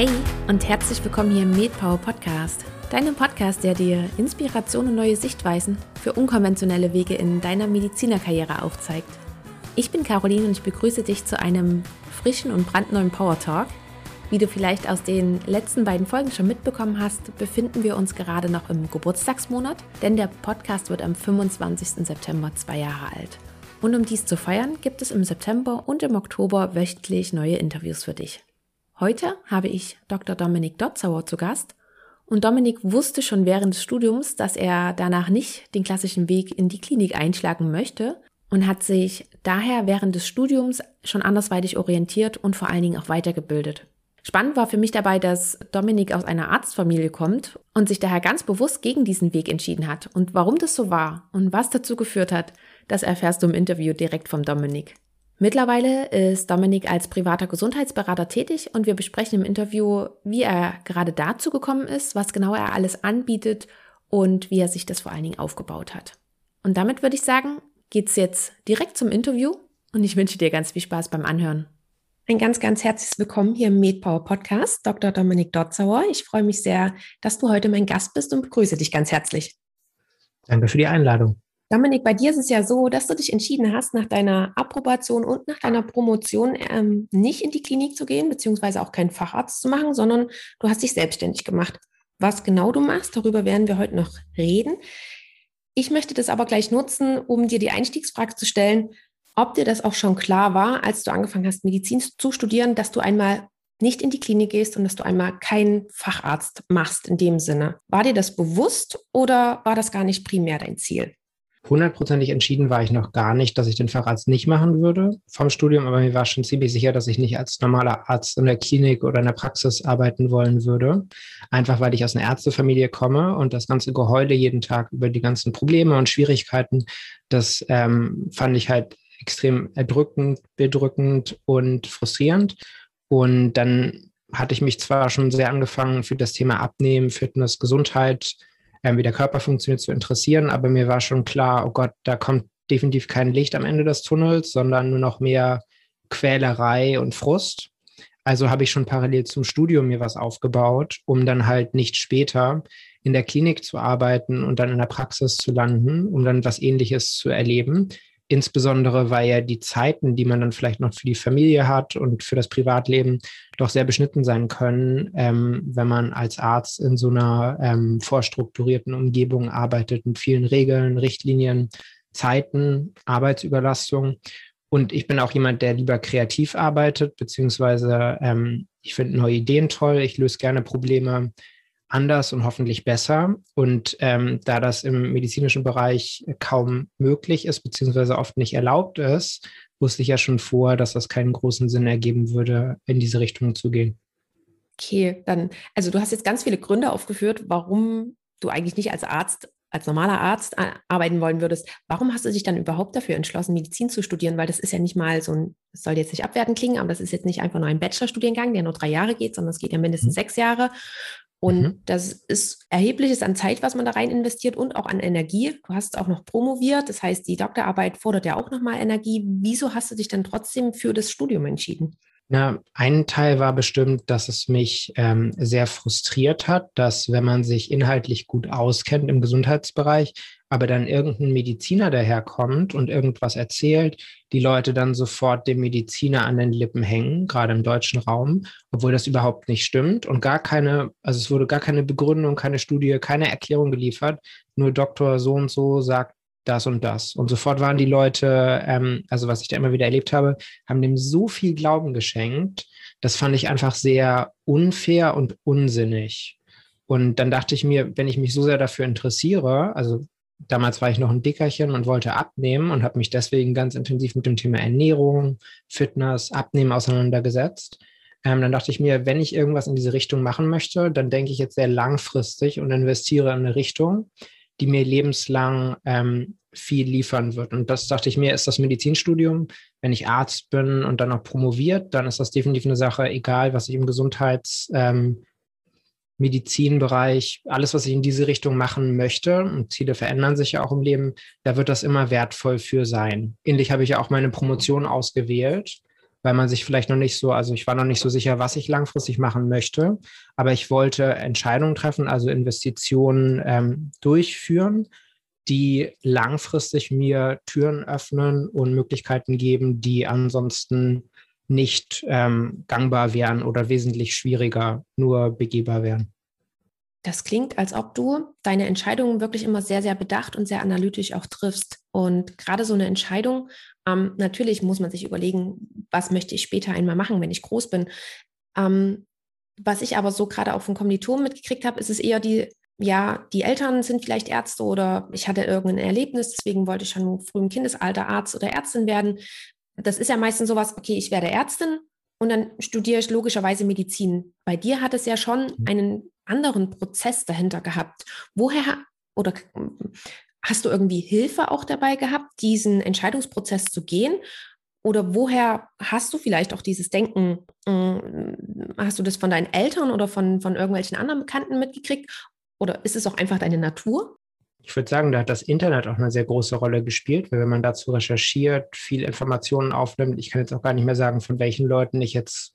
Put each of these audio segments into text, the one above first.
Hey und herzlich willkommen hier im MedPower Podcast, deinem Podcast, der dir Inspiration und neue Sichtweisen für unkonventionelle Wege in deiner Medizinerkarriere aufzeigt. Ich bin Caroline und ich begrüße dich zu einem frischen und brandneuen Power Talk. Wie du vielleicht aus den letzten beiden Folgen schon mitbekommen hast, befinden wir uns gerade noch im Geburtstagsmonat, denn der Podcast wird am 25. September zwei Jahre alt. Und um dies zu feiern, gibt es im September und im Oktober wöchentlich neue Interviews für dich. Heute habe ich Dr. Dominik Dotzauer zu Gast und Dominik wusste schon während des Studiums, dass er danach nicht den klassischen Weg in die Klinik einschlagen möchte und hat sich daher während des Studiums schon andersweitig orientiert und vor allen Dingen auch weitergebildet. Spannend war für mich dabei, dass Dominik aus einer Arztfamilie kommt und sich daher ganz bewusst gegen diesen Weg entschieden hat. Und warum das so war und was dazu geführt hat, das erfährst du im Interview direkt vom Dominik. Mittlerweile ist Dominik als privater Gesundheitsberater tätig und wir besprechen im Interview, wie er gerade dazu gekommen ist, was genau er alles anbietet und wie er sich das vor allen Dingen aufgebaut hat. Und damit würde ich sagen, geht's jetzt direkt zum Interview und ich wünsche dir ganz viel Spaß beim Anhören. Ein ganz, ganz herzliches Willkommen hier im MedPower Podcast, Dr. Dominik Dotzauer. Ich freue mich sehr, dass du heute mein Gast bist und begrüße dich ganz herzlich. Danke für die Einladung. Dominik, bei dir ist es ja so, dass du dich entschieden hast, nach deiner Approbation und nach deiner Promotion ähm, nicht in die Klinik zu gehen, beziehungsweise auch keinen Facharzt zu machen, sondern du hast dich selbstständig gemacht. Was genau du machst, darüber werden wir heute noch reden. Ich möchte das aber gleich nutzen, um dir die Einstiegsfrage zu stellen, ob dir das auch schon klar war, als du angefangen hast, Medizin zu studieren, dass du einmal nicht in die Klinik gehst und dass du einmal keinen Facharzt machst in dem Sinne. War dir das bewusst oder war das gar nicht primär dein Ziel? Hundertprozentig entschieden war ich noch gar nicht, dass ich den Facharzt nicht machen würde vom Studium, aber mir war schon ziemlich sicher, dass ich nicht als normaler Arzt in der Klinik oder in der Praxis arbeiten wollen würde. Einfach weil ich aus einer Ärztefamilie komme und das ganze Geheule jeden Tag über die ganzen Probleme und Schwierigkeiten, das ähm, fand ich halt extrem erdrückend, bedrückend und frustrierend. Und dann hatte ich mich zwar schon sehr angefangen für das Thema Abnehmen, Fitness, Gesundheit, ähm, wie der Körper funktioniert, zu interessieren. Aber mir war schon klar, oh Gott, da kommt definitiv kein Licht am Ende des Tunnels, sondern nur noch mehr Quälerei und Frust. Also habe ich schon parallel zum Studium mir was aufgebaut, um dann halt nicht später in der Klinik zu arbeiten und dann in der Praxis zu landen, um dann was Ähnliches zu erleben. Insbesondere, weil ja die Zeiten, die man dann vielleicht noch für die Familie hat und für das Privatleben, doch sehr beschnitten sein können, ähm, wenn man als Arzt in so einer ähm, vorstrukturierten Umgebung arbeitet mit vielen Regeln, Richtlinien, Zeiten, Arbeitsüberlastung. Und ich bin auch jemand, der lieber kreativ arbeitet, beziehungsweise ähm, ich finde neue Ideen toll, ich löse gerne Probleme anders und hoffentlich besser. Und ähm, da das im medizinischen Bereich kaum möglich ist, beziehungsweise oft nicht erlaubt ist, wusste ich ja schon vor, dass das keinen großen Sinn ergeben würde, in diese Richtung zu gehen. Okay, dann, also du hast jetzt ganz viele Gründe aufgeführt, warum du eigentlich nicht als Arzt, als normaler Arzt arbeiten wollen würdest. Warum hast du dich dann überhaupt dafür entschlossen, Medizin zu studieren? Weil das ist ja nicht mal so ein, es soll jetzt nicht abwertend klingen, aber das ist jetzt nicht einfach nur ein Bachelorstudiengang, der nur drei Jahre geht, sondern es geht ja mindestens mhm. sechs Jahre. Und mhm. das ist erhebliches an Zeit, was man da rein investiert und auch an Energie. Du hast auch noch promoviert, das heißt, die Doktorarbeit fordert ja auch nochmal Energie. Wieso hast du dich dann trotzdem für das Studium entschieden? Na, ein Teil war bestimmt, dass es mich ähm, sehr frustriert hat, dass wenn man sich inhaltlich gut auskennt im Gesundheitsbereich, aber dann irgendein Mediziner daherkommt und irgendwas erzählt, die Leute dann sofort dem Mediziner an den Lippen hängen, gerade im deutschen Raum, obwohl das überhaupt nicht stimmt und gar keine, also es wurde gar keine Begründung, keine Studie, keine Erklärung geliefert, nur Doktor so und so sagt das und das. Und sofort waren die Leute, ähm, also was ich da immer wieder erlebt habe, haben dem so viel Glauben geschenkt. Das fand ich einfach sehr unfair und unsinnig. Und dann dachte ich mir, wenn ich mich so sehr dafür interessiere, also damals war ich noch ein Dickerchen und wollte abnehmen und habe mich deswegen ganz intensiv mit dem Thema Ernährung, Fitness, Abnehmen auseinandergesetzt. Ähm, dann dachte ich mir, wenn ich irgendwas in diese Richtung machen möchte, dann denke ich jetzt sehr langfristig und investiere in eine Richtung, die mir lebenslang ähm, viel liefern wird. Und das dachte ich mir, ist das Medizinstudium. Wenn ich Arzt bin und dann noch promoviert, dann ist das definitiv eine Sache, egal was ich im Gesundheitsmedizinbereich, ähm, alles, was ich in diese Richtung machen möchte, und Ziele verändern sich ja auch im Leben, da wird das immer wertvoll für sein. Ähnlich habe ich ja auch meine Promotion ausgewählt, weil man sich vielleicht noch nicht so, also ich war noch nicht so sicher, was ich langfristig machen möchte, aber ich wollte Entscheidungen treffen, also Investitionen ähm, durchführen, die langfristig mir Türen öffnen und Möglichkeiten geben, die ansonsten nicht ähm, gangbar wären oder wesentlich schwieriger nur begehbar wären. Das klingt, als ob du deine Entscheidungen wirklich immer sehr, sehr bedacht und sehr analytisch auch triffst. Und gerade so eine Entscheidung, ähm, natürlich muss man sich überlegen, was möchte ich später einmal machen, wenn ich groß bin. Ähm, was ich aber so gerade auch von Kommilitonen mitgekriegt habe, ist es eher die, ja, die Eltern sind vielleicht Ärzte oder ich hatte irgendein Erlebnis, deswegen wollte ich schon früh im Kindesalter Arzt oder Ärztin werden. Das ist ja meistens sowas, okay, ich werde Ärztin und dann studiere ich logischerweise Medizin. Bei dir hat es ja schon mhm. einen anderen Prozess dahinter gehabt. Woher oder hast du irgendwie Hilfe auch dabei gehabt, diesen Entscheidungsprozess zu gehen? Oder woher hast du vielleicht auch dieses Denken? Hm, hast du das von deinen Eltern oder von, von irgendwelchen anderen Bekannten mitgekriegt? Oder ist es auch einfach deine Natur? Ich würde sagen, da hat das Internet auch eine sehr große Rolle gespielt, weil wenn man dazu recherchiert, viel Informationen aufnimmt, ich kann jetzt auch gar nicht mehr sagen, von welchen Leuten ich jetzt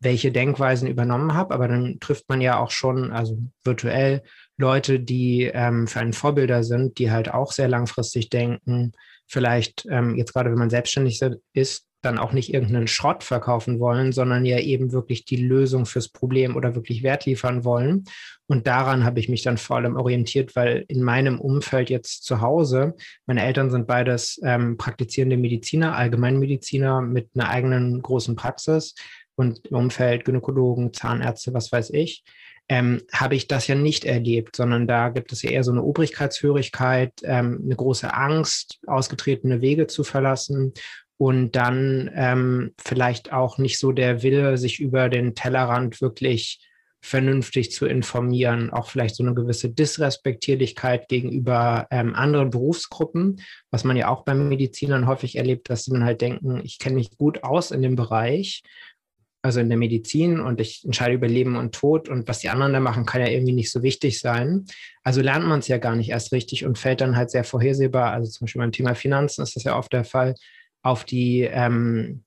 welche Denkweisen übernommen habe, aber dann trifft man ja auch schon, also virtuell, Leute, die ähm, für einen Vorbilder sind, die halt auch sehr langfristig denken, vielleicht ähm, jetzt gerade, wenn man selbstständig ist, dann auch nicht irgendeinen Schrott verkaufen wollen, sondern ja eben wirklich die Lösung fürs Problem oder wirklich Wert liefern wollen. Und daran habe ich mich dann vor allem orientiert, weil in meinem Umfeld jetzt zu Hause, meine Eltern sind beides ähm, praktizierende Mediziner, Allgemeinmediziner mit einer eigenen großen Praxis und im Umfeld Gynäkologen, Zahnärzte, was weiß ich, ähm, habe ich das ja nicht erlebt, sondern da gibt es ja eher so eine Obrigkeitshörigkeit, ähm, eine große Angst, ausgetretene Wege zu verlassen und dann ähm, vielleicht auch nicht so der Wille, sich über den Tellerrand wirklich vernünftig zu informieren, auch vielleicht so eine gewisse Disrespektierlichkeit gegenüber ähm, anderen Berufsgruppen, was man ja auch bei Medizinern häufig erlebt, dass sie dann halt denken, ich kenne mich gut aus in dem Bereich also in der Medizin und ich entscheide über Leben und Tod und was die anderen da machen, kann ja irgendwie nicht so wichtig sein. Also lernt man es ja gar nicht erst richtig und fällt dann halt sehr vorhersehbar, also zum Beispiel beim Thema Finanzen ist das ja oft der Fall, auf die, ähm,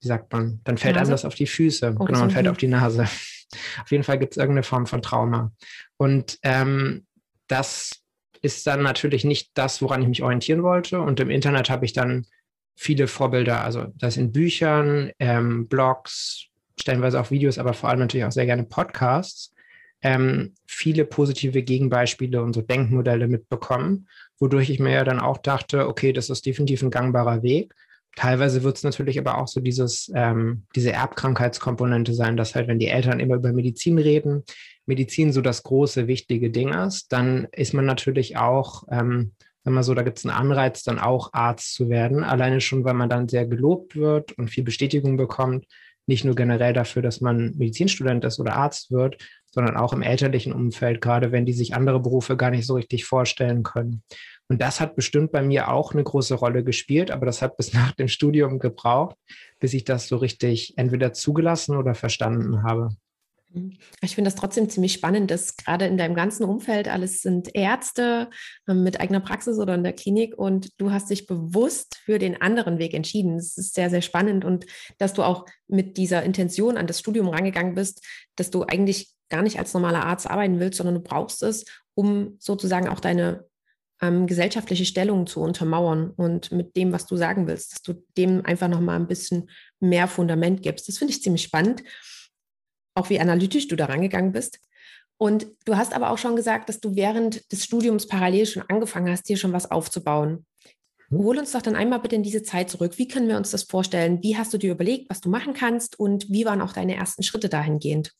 wie sagt man, dann fällt Nase? einem das auf die Füße, oh, genau, man fällt auf die Nase. auf jeden Fall gibt es irgendeine Form von Trauma. Und ähm, das ist dann natürlich nicht das, woran ich mich orientieren wollte. Und im Internet habe ich dann viele Vorbilder, also das in Büchern, ähm, Blogs, stellenweise auch Videos, aber vor allem natürlich auch sehr gerne Podcasts, ähm, viele positive Gegenbeispiele und so Denkmodelle mitbekommen, wodurch ich mir ja dann auch dachte, okay, das ist definitiv ein gangbarer Weg. Teilweise wird es natürlich aber auch so dieses, ähm, diese Erbkrankheitskomponente sein, dass halt, wenn die Eltern immer über Medizin reden, Medizin so das große, wichtige Ding ist, dann ist man natürlich auch, ähm, wenn man so, da gibt es einen Anreiz, dann auch Arzt zu werden. Alleine schon, weil man dann sehr gelobt wird und viel Bestätigung bekommt, nicht nur generell dafür, dass man Medizinstudent ist oder Arzt wird, sondern auch im elterlichen Umfeld, gerade wenn die sich andere Berufe gar nicht so richtig vorstellen können. Und das hat bestimmt bei mir auch eine große Rolle gespielt, aber das hat bis nach dem Studium gebraucht, bis ich das so richtig entweder zugelassen oder verstanden habe. Mhm. Ich finde das trotzdem ziemlich spannend, dass gerade in deinem ganzen Umfeld alles sind Ärzte ähm, mit eigener Praxis oder in der Klinik und du hast dich bewusst für den anderen Weg entschieden. Das ist sehr, sehr spannend und dass du auch mit dieser Intention an das Studium rangegangen bist, dass du eigentlich gar nicht als normaler Arzt arbeiten willst, sondern du brauchst es, um sozusagen auch deine ähm, gesellschaftliche Stellung zu untermauern und mit dem, was du sagen willst, dass du dem einfach nochmal ein bisschen mehr Fundament gibst. Das finde ich ziemlich spannend auch wie analytisch du da rangegangen bist. Und du hast aber auch schon gesagt, dass du während des Studiums parallel schon angefangen hast, hier schon was aufzubauen. Mhm. Hol uns doch dann einmal bitte in diese Zeit zurück. Wie können wir uns das vorstellen? Wie hast du dir überlegt, was du machen kannst und wie waren auch deine ersten Schritte dahingehend?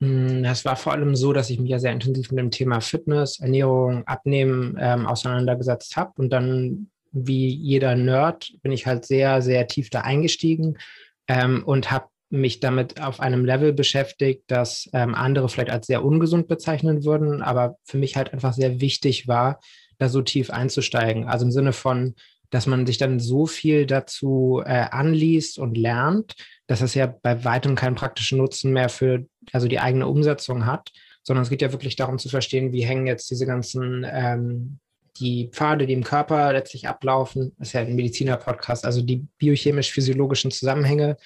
Hm, es war vor allem so, dass ich mich ja sehr intensiv mit dem Thema Fitness, Ernährung, Abnehmen ähm, auseinandergesetzt habe. Und dann, wie jeder Nerd, bin ich halt sehr, sehr tief da eingestiegen ähm, und habe mich damit auf einem Level beschäftigt, das ähm, andere vielleicht als sehr ungesund bezeichnen würden, aber für mich halt einfach sehr wichtig war, da so tief einzusteigen. Also im Sinne von, dass man sich dann so viel dazu äh, anliest und lernt, dass es ja bei weitem keinen praktischen Nutzen mehr für also die eigene Umsetzung hat, sondern es geht ja wirklich darum zu verstehen, wie hängen jetzt diese ganzen ähm, die Pfade, die im Körper letztlich ablaufen, das ist ja ein Mediziner-Podcast, also die biochemisch-physiologischen Zusammenhänge,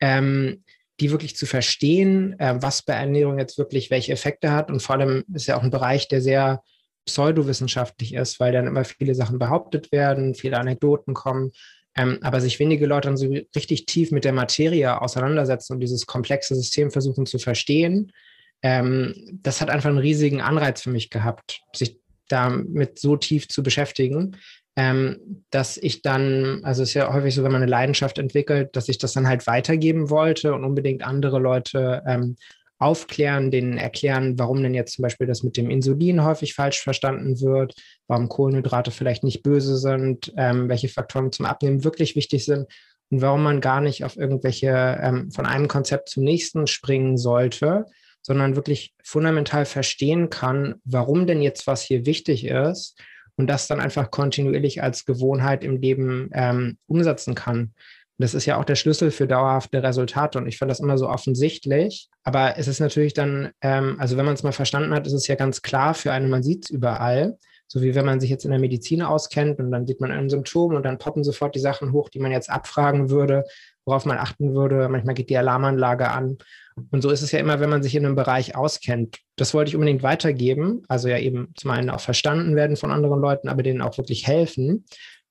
ähm, die wirklich zu verstehen, äh, was bei Ernährung jetzt wirklich welche Effekte hat. Und vor allem ist ja auch ein Bereich, der sehr pseudowissenschaftlich ist, weil dann immer viele Sachen behauptet werden, viele Anekdoten kommen, ähm, aber sich wenige Leute dann so richtig tief mit der Materie auseinandersetzen und dieses komplexe System versuchen zu verstehen, ähm, das hat einfach einen riesigen Anreiz für mich gehabt, sich damit so tief zu beschäftigen, ähm, dass ich dann, also es ist ja häufig so, wenn man eine Leidenschaft entwickelt, dass ich das dann halt weitergeben wollte und unbedingt andere Leute ähm, aufklären, denen erklären, warum denn jetzt zum Beispiel das mit dem Insulin häufig falsch verstanden wird, warum Kohlenhydrate vielleicht nicht böse sind, ähm, welche Faktoren zum Abnehmen wirklich wichtig sind und warum man gar nicht auf irgendwelche ähm, von einem Konzept zum nächsten springen sollte, sondern wirklich fundamental verstehen kann, warum denn jetzt was hier wichtig ist und das dann einfach kontinuierlich als Gewohnheit im Leben ähm, umsetzen kann. Das ist ja auch der Schlüssel für dauerhafte Resultate. Und ich fand das immer so offensichtlich. Aber es ist natürlich dann, ähm, also wenn man es mal verstanden hat, ist es ja ganz klar für einen, man sieht es überall. So wie wenn man sich jetzt in der Medizin auskennt und dann sieht man ein Symptom und dann poppen sofort die Sachen hoch, die man jetzt abfragen würde, worauf man achten würde. Manchmal geht die Alarmanlage an. Und so ist es ja immer, wenn man sich in einem Bereich auskennt. Das wollte ich unbedingt weitergeben. Also ja eben zum einen auch verstanden werden von anderen Leuten, aber denen auch wirklich helfen.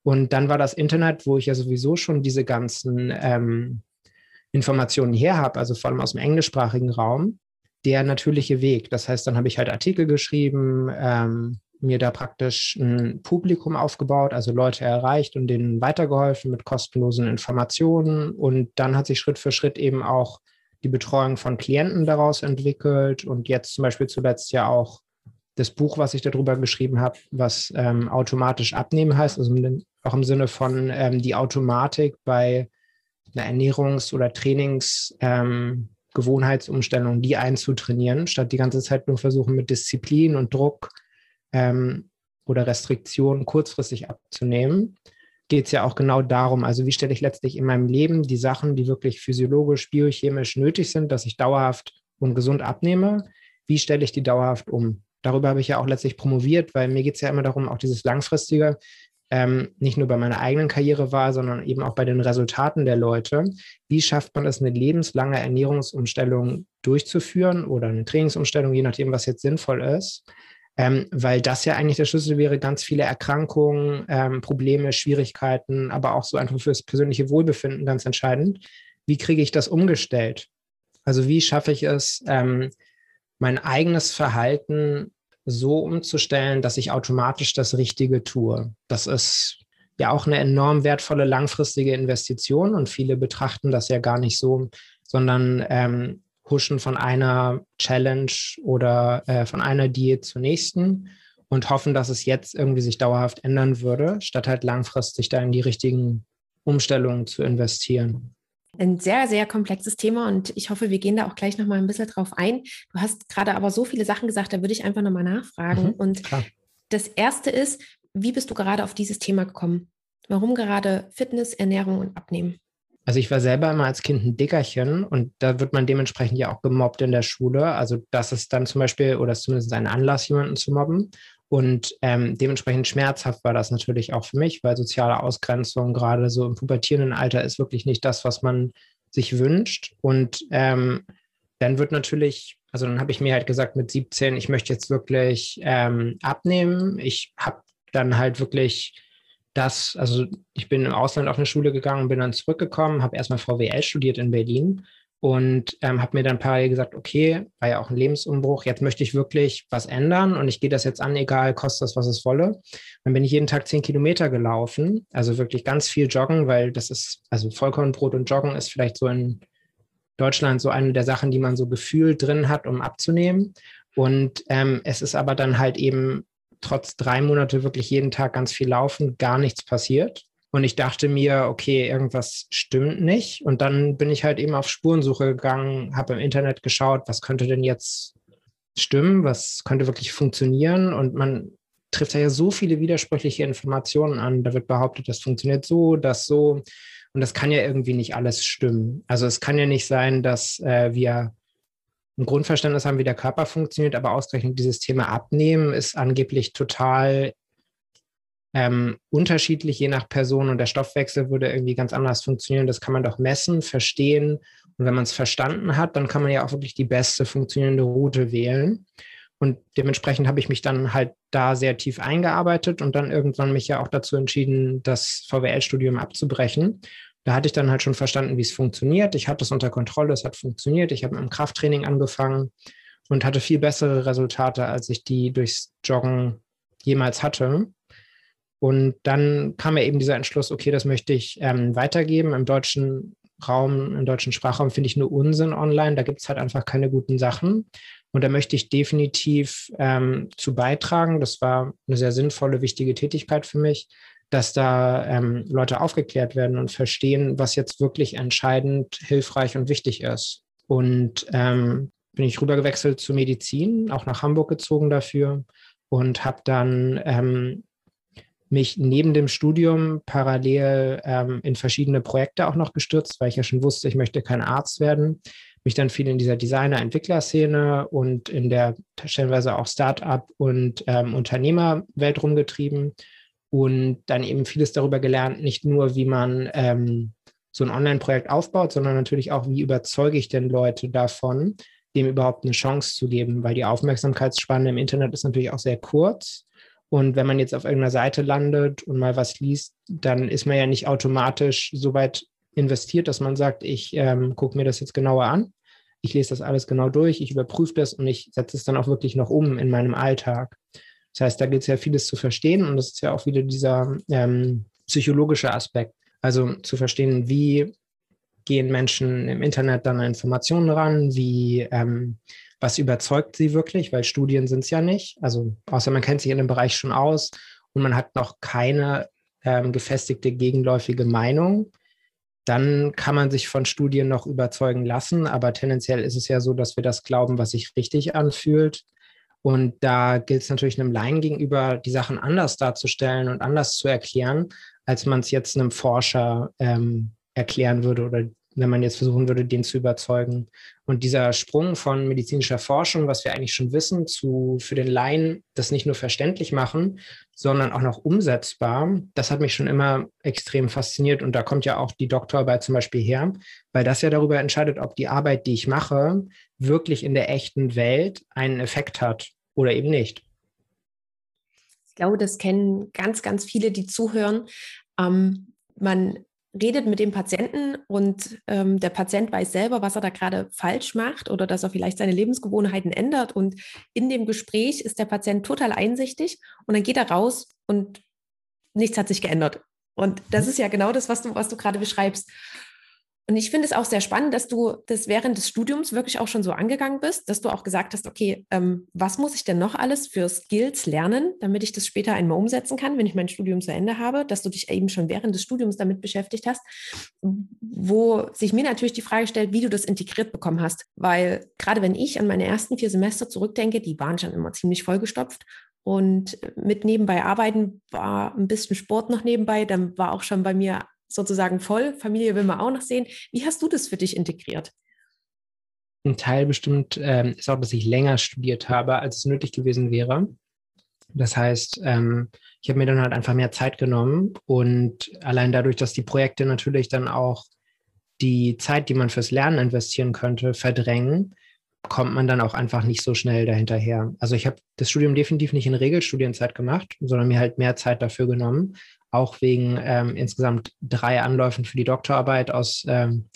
Und dann war das Internet, wo ich ja sowieso schon diese ganzen ähm, Informationen her habe, also vor allem aus dem englischsprachigen Raum, der natürliche Weg. Das heißt, dann habe ich halt Artikel geschrieben, ähm, mir da praktisch ein Publikum aufgebaut, also Leute erreicht und denen weitergeholfen mit kostenlosen Informationen. Und dann hat sich Schritt für Schritt eben auch die Betreuung von Klienten daraus entwickelt und jetzt zum Beispiel zuletzt ja auch das Buch, was ich darüber geschrieben habe, was ähm, automatisch abnehmen heißt, also auch im Sinne von ähm, die Automatik bei einer Ernährungs- oder Trainingsgewohnheitsumstellung, ähm, die einzutrainieren, statt die ganze Zeit nur versuchen, mit Disziplin und Druck ähm, oder Restriktionen kurzfristig abzunehmen, geht es ja auch genau darum, also wie stelle ich letztlich in meinem Leben die Sachen, die wirklich physiologisch, biochemisch nötig sind, dass ich dauerhaft und gesund abnehme, wie stelle ich die dauerhaft um? Darüber habe ich ja auch letztlich promoviert, weil mir geht es ja immer darum, auch dieses langfristige, ähm, nicht nur bei meiner eigenen Karriere war, sondern eben auch bei den Resultaten der Leute. Wie schafft man es, eine lebenslange Ernährungsumstellung durchzuführen oder eine Trainingsumstellung, je nachdem, was jetzt sinnvoll ist? Ähm, weil das ja eigentlich der Schlüssel wäre, ganz viele Erkrankungen, ähm, Probleme, Schwierigkeiten, aber auch so einfach fürs persönliche Wohlbefinden ganz entscheidend. Wie kriege ich das umgestellt? Also wie schaffe ich es, ähm, mein eigenes Verhalten so umzustellen, dass ich automatisch das Richtige tue? Das ist ja auch eine enorm wertvolle langfristige Investition und viele betrachten das ja gar nicht so, sondern ähm, pushen von einer Challenge oder äh, von einer Diät zur nächsten und hoffen, dass es jetzt irgendwie sich dauerhaft ändern würde, statt halt langfristig da in die richtigen Umstellungen zu investieren. Ein sehr, sehr komplexes Thema und ich hoffe, wir gehen da auch gleich nochmal ein bisschen drauf ein. Du hast gerade aber so viele Sachen gesagt, da würde ich einfach nochmal nachfragen. Mhm, und klar. das erste ist, wie bist du gerade auf dieses Thema gekommen? Warum gerade Fitness, Ernährung und Abnehmen? Also ich war selber immer als Kind ein Dickerchen und da wird man dementsprechend ja auch gemobbt in der Schule. Also das ist dann zum Beispiel, oder ist zumindest ein Anlass, jemanden zu mobben. Und ähm, dementsprechend schmerzhaft war das natürlich auch für mich, weil soziale Ausgrenzung gerade so im pubertierenden Alter ist wirklich nicht das, was man sich wünscht. Und ähm, dann wird natürlich, also dann habe ich mir halt gesagt mit 17, ich möchte jetzt wirklich ähm, abnehmen. Ich habe dann halt wirklich das, also ich bin im Ausland auf eine Schule gegangen bin dann zurückgekommen, habe erstmal VWL studiert in Berlin und ähm, habe mir dann parallel gesagt, okay, war ja auch ein Lebensumbruch, jetzt möchte ich wirklich was ändern und ich gehe das jetzt an, egal, kostet das, was es wolle. Dann bin ich jeden Tag zehn Kilometer gelaufen, also wirklich ganz viel joggen, weil das ist, also Vollkornbrot und Joggen ist vielleicht so in Deutschland so eine der Sachen, die man so gefühlt drin hat, um abzunehmen. Und ähm, es ist aber dann halt eben trotz drei Monate wirklich jeden Tag ganz viel laufen, gar nichts passiert. Und ich dachte mir, okay, irgendwas stimmt nicht. Und dann bin ich halt eben auf Spurensuche gegangen, habe im Internet geschaut, was könnte denn jetzt stimmen, was könnte wirklich funktionieren. Und man trifft ja so viele widersprüchliche Informationen an. Da wird behauptet, das funktioniert so, das so. Und das kann ja irgendwie nicht alles stimmen. Also es kann ja nicht sein, dass äh, wir ein Grundverständnis haben, wie der Körper funktioniert, aber ausgerechnet dieses Thema Abnehmen ist angeblich total ähm, unterschiedlich je nach Person und der Stoffwechsel würde irgendwie ganz anders funktionieren. Das kann man doch messen, verstehen. Und wenn man es verstanden hat, dann kann man ja auch wirklich die beste funktionierende Route wählen. Und dementsprechend habe ich mich dann halt da sehr tief eingearbeitet und dann irgendwann mich ja auch dazu entschieden, das VWL-Studium abzubrechen. Da hatte ich dann halt schon verstanden, wie es funktioniert. Ich hatte es unter Kontrolle, es hat funktioniert. Ich habe mit dem Krafttraining angefangen und hatte viel bessere Resultate, als ich die durchs Joggen jemals hatte. Und dann kam mir eben dieser Entschluss, okay, das möchte ich ähm, weitergeben. Im deutschen Raum, im deutschen Sprachraum finde ich nur Unsinn online. Da gibt es halt einfach keine guten Sachen. Und da möchte ich definitiv ähm, zu beitragen. Das war eine sehr sinnvolle, wichtige Tätigkeit für mich, dass da ähm, Leute aufgeklärt werden und verstehen, was jetzt wirklich entscheidend, hilfreich und wichtig ist. Und ähm, bin ich rübergewechselt zur Medizin, auch nach Hamburg gezogen dafür und habe dann ähm, mich neben dem Studium parallel ähm, in verschiedene Projekte auch noch gestürzt, weil ich ja schon wusste, ich möchte kein Arzt werden. Mich dann viel in dieser Designer-Entwickler-Szene und in der stellenweise auch Start-up und ähm, Unternehmerwelt rumgetrieben und dann eben vieles darüber gelernt, nicht nur, wie man ähm, so ein Online-Projekt aufbaut, sondern natürlich auch, wie überzeuge ich denn Leute davon, dem überhaupt eine Chance zu geben, weil die Aufmerksamkeitsspanne im Internet ist natürlich auch sehr kurz und wenn man jetzt auf irgendeiner Seite landet und mal was liest, dann ist man ja nicht automatisch so weit investiert, dass man sagt, ich ähm, gucke mir das jetzt genauer an. Ich lese das alles genau durch, ich überprüfe das und ich setze es dann auch wirklich noch um in meinem Alltag. Das heißt, da gilt es ja vieles zu verstehen und das ist ja auch wieder dieser ähm, psychologische Aspekt. Also zu verstehen, wie gehen Menschen im Internet dann an Informationen ran, wie ähm, was überzeugt sie wirklich, weil Studien sind es ja nicht. Also außer man kennt sich in dem Bereich schon aus und man hat noch keine ähm, gefestigte gegenläufige Meinung, dann kann man sich von Studien noch überzeugen lassen. Aber tendenziell ist es ja so, dass wir das glauben, was sich richtig anfühlt. Und da gilt es natürlich einem Laien gegenüber, die Sachen anders darzustellen und anders zu erklären, als man es jetzt einem Forscher ähm, erklären würde oder wenn man jetzt versuchen würde, den zu überzeugen. Und dieser Sprung von medizinischer Forschung, was wir eigentlich schon wissen, zu für den Laien das nicht nur verständlich machen, sondern auch noch umsetzbar, das hat mich schon immer extrem fasziniert. Und da kommt ja auch die Doktorarbeit zum Beispiel her, weil das ja darüber entscheidet, ob die Arbeit, die ich mache, wirklich in der echten Welt einen Effekt hat oder eben nicht. Ich glaube, das kennen ganz, ganz viele, die zuhören. Ähm, man redet mit dem Patienten und ähm, der Patient weiß selber, was er da gerade falsch macht oder dass er vielleicht seine Lebensgewohnheiten ändert. Und in dem Gespräch ist der Patient total einsichtig und dann geht er raus und nichts hat sich geändert. Und das mhm. ist ja genau das, was du, was du gerade beschreibst. Und ich finde es auch sehr spannend, dass du das während des Studiums wirklich auch schon so angegangen bist, dass du auch gesagt hast, okay, ähm, was muss ich denn noch alles für Skills lernen, damit ich das später einmal umsetzen kann, wenn ich mein Studium zu Ende habe, dass du dich eben schon während des Studiums damit beschäftigt hast, wo sich mir natürlich die Frage stellt, wie du das integriert bekommen hast. Weil gerade wenn ich an meine ersten vier Semester zurückdenke, die waren schon immer ziemlich vollgestopft und mit nebenbei arbeiten war ein bisschen Sport noch nebenbei. Dann war auch schon bei mir sozusagen voll. Familie will man auch noch sehen. Wie hast du das für dich integriert? Ein Teil bestimmt ähm, ist auch, dass ich länger studiert habe, als es nötig gewesen wäre. Das heißt, ähm, ich habe mir dann halt einfach mehr Zeit genommen und allein dadurch, dass die Projekte natürlich dann auch die Zeit, die man fürs Lernen investieren könnte, verdrängen, kommt man dann auch einfach nicht so schnell dahinterher. Also ich habe das Studium definitiv nicht in Regelstudienzeit gemacht, sondern mir halt mehr Zeit dafür genommen auch wegen ähm, insgesamt drei Anläufen für die Doktorarbeit aus ähm,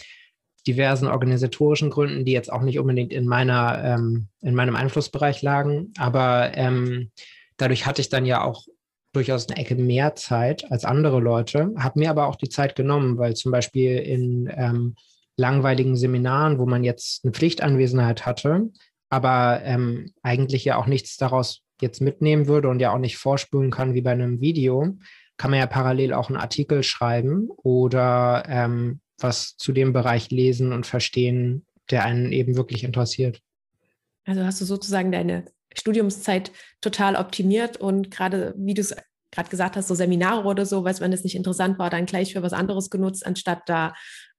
diversen organisatorischen Gründen, die jetzt auch nicht unbedingt in meiner ähm, in meinem Einflussbereich lagen. Aber ähm, dadurch hatte ich dann ja auch durchaus eine Ecke mehr Zeit als andere Leute, habe mir aber auch die Zeit genommen, weil zum Beispiel in ähm, langweiligen Seminaren, wo man jetzt eine Pflichtanwesenheit hatte, aber ähm, eigentlich ja auch nichts daraus jetzt mitnehmen würde und ja auch nicht vorspulen kann wie bei einem Video, kann man ja parallel auch einen Artikel schreiben oder ähm, was zu dem Bereich lesen und verstehen, der einen eben wirklich interessiert. Also hast du sozusagen deine Studiumszeit total optimiert und gerade, wie du es gerade gesagt hast, so Seminare oder so, weil wenn es nicht interessant war, dann gleich für was anderes genutzt, anstatt da,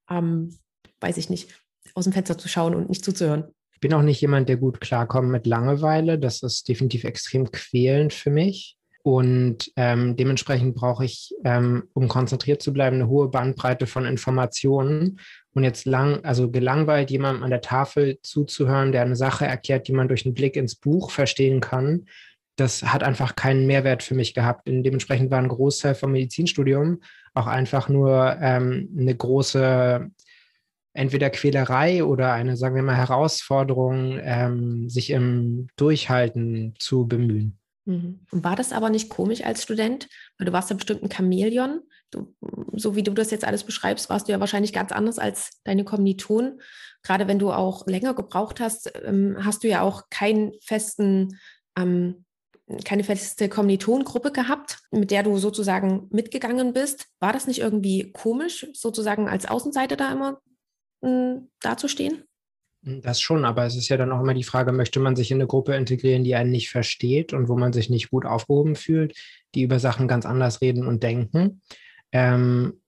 ähm, weiß ich nicht, aus dem Fenster zu schauen und nicht zuzuhören. Ich bin auch nicht jemand, der gut klarkommt mit Langeweile. Das ist definitiv extrem quälend für mich. Und ähm, dementsprechend brauche ich, ähm, um konzentriert zu bleiben, eine hohe Bandbreite von Informationen. Und jetzt lang, also gelangweilt jemandem an der Tafel zuzuhören, der eine Sache erklärt, die man durch einen Blick ins Buch verstehen kann, das hat einfach keinen Mehrwert für mich gehabt. Und dementsprechend war ein Großteil vom Medizinstudium auch einfach nur ähm, eine große entweder Quälerei oder eine, sagen wir mal, Herausforderung, ähm, sich im Durchhalten zu bemühen. Mhm. War das aber nicht komisch als Student? Weil du warst ja bestimmt ein Chamäleon. Du, so wie du das jetzt alles beschreibst, warst du ja wahrscheinlich ganz anders als deine Kommilitonen. Gerade wenn du auch länger gebraucht hast, ähm, hast du ja auch keinen festen, ähm, keine feste Kommilitonengruppe gehabt, mit der du sozusagen mitgegangen bist. War das nicht irgendwie komisch, sozusagen als Außenseiter da immer äh, dazustehen? Das schon, aber es ist ja dann auch immer die Frage, möchte man sich in eine Gruppe integrieren, die einen nicht versteht und wo man sich nicht gut aufgehoben fühlt, die über Sachen ganz anders reden und denken, ähm,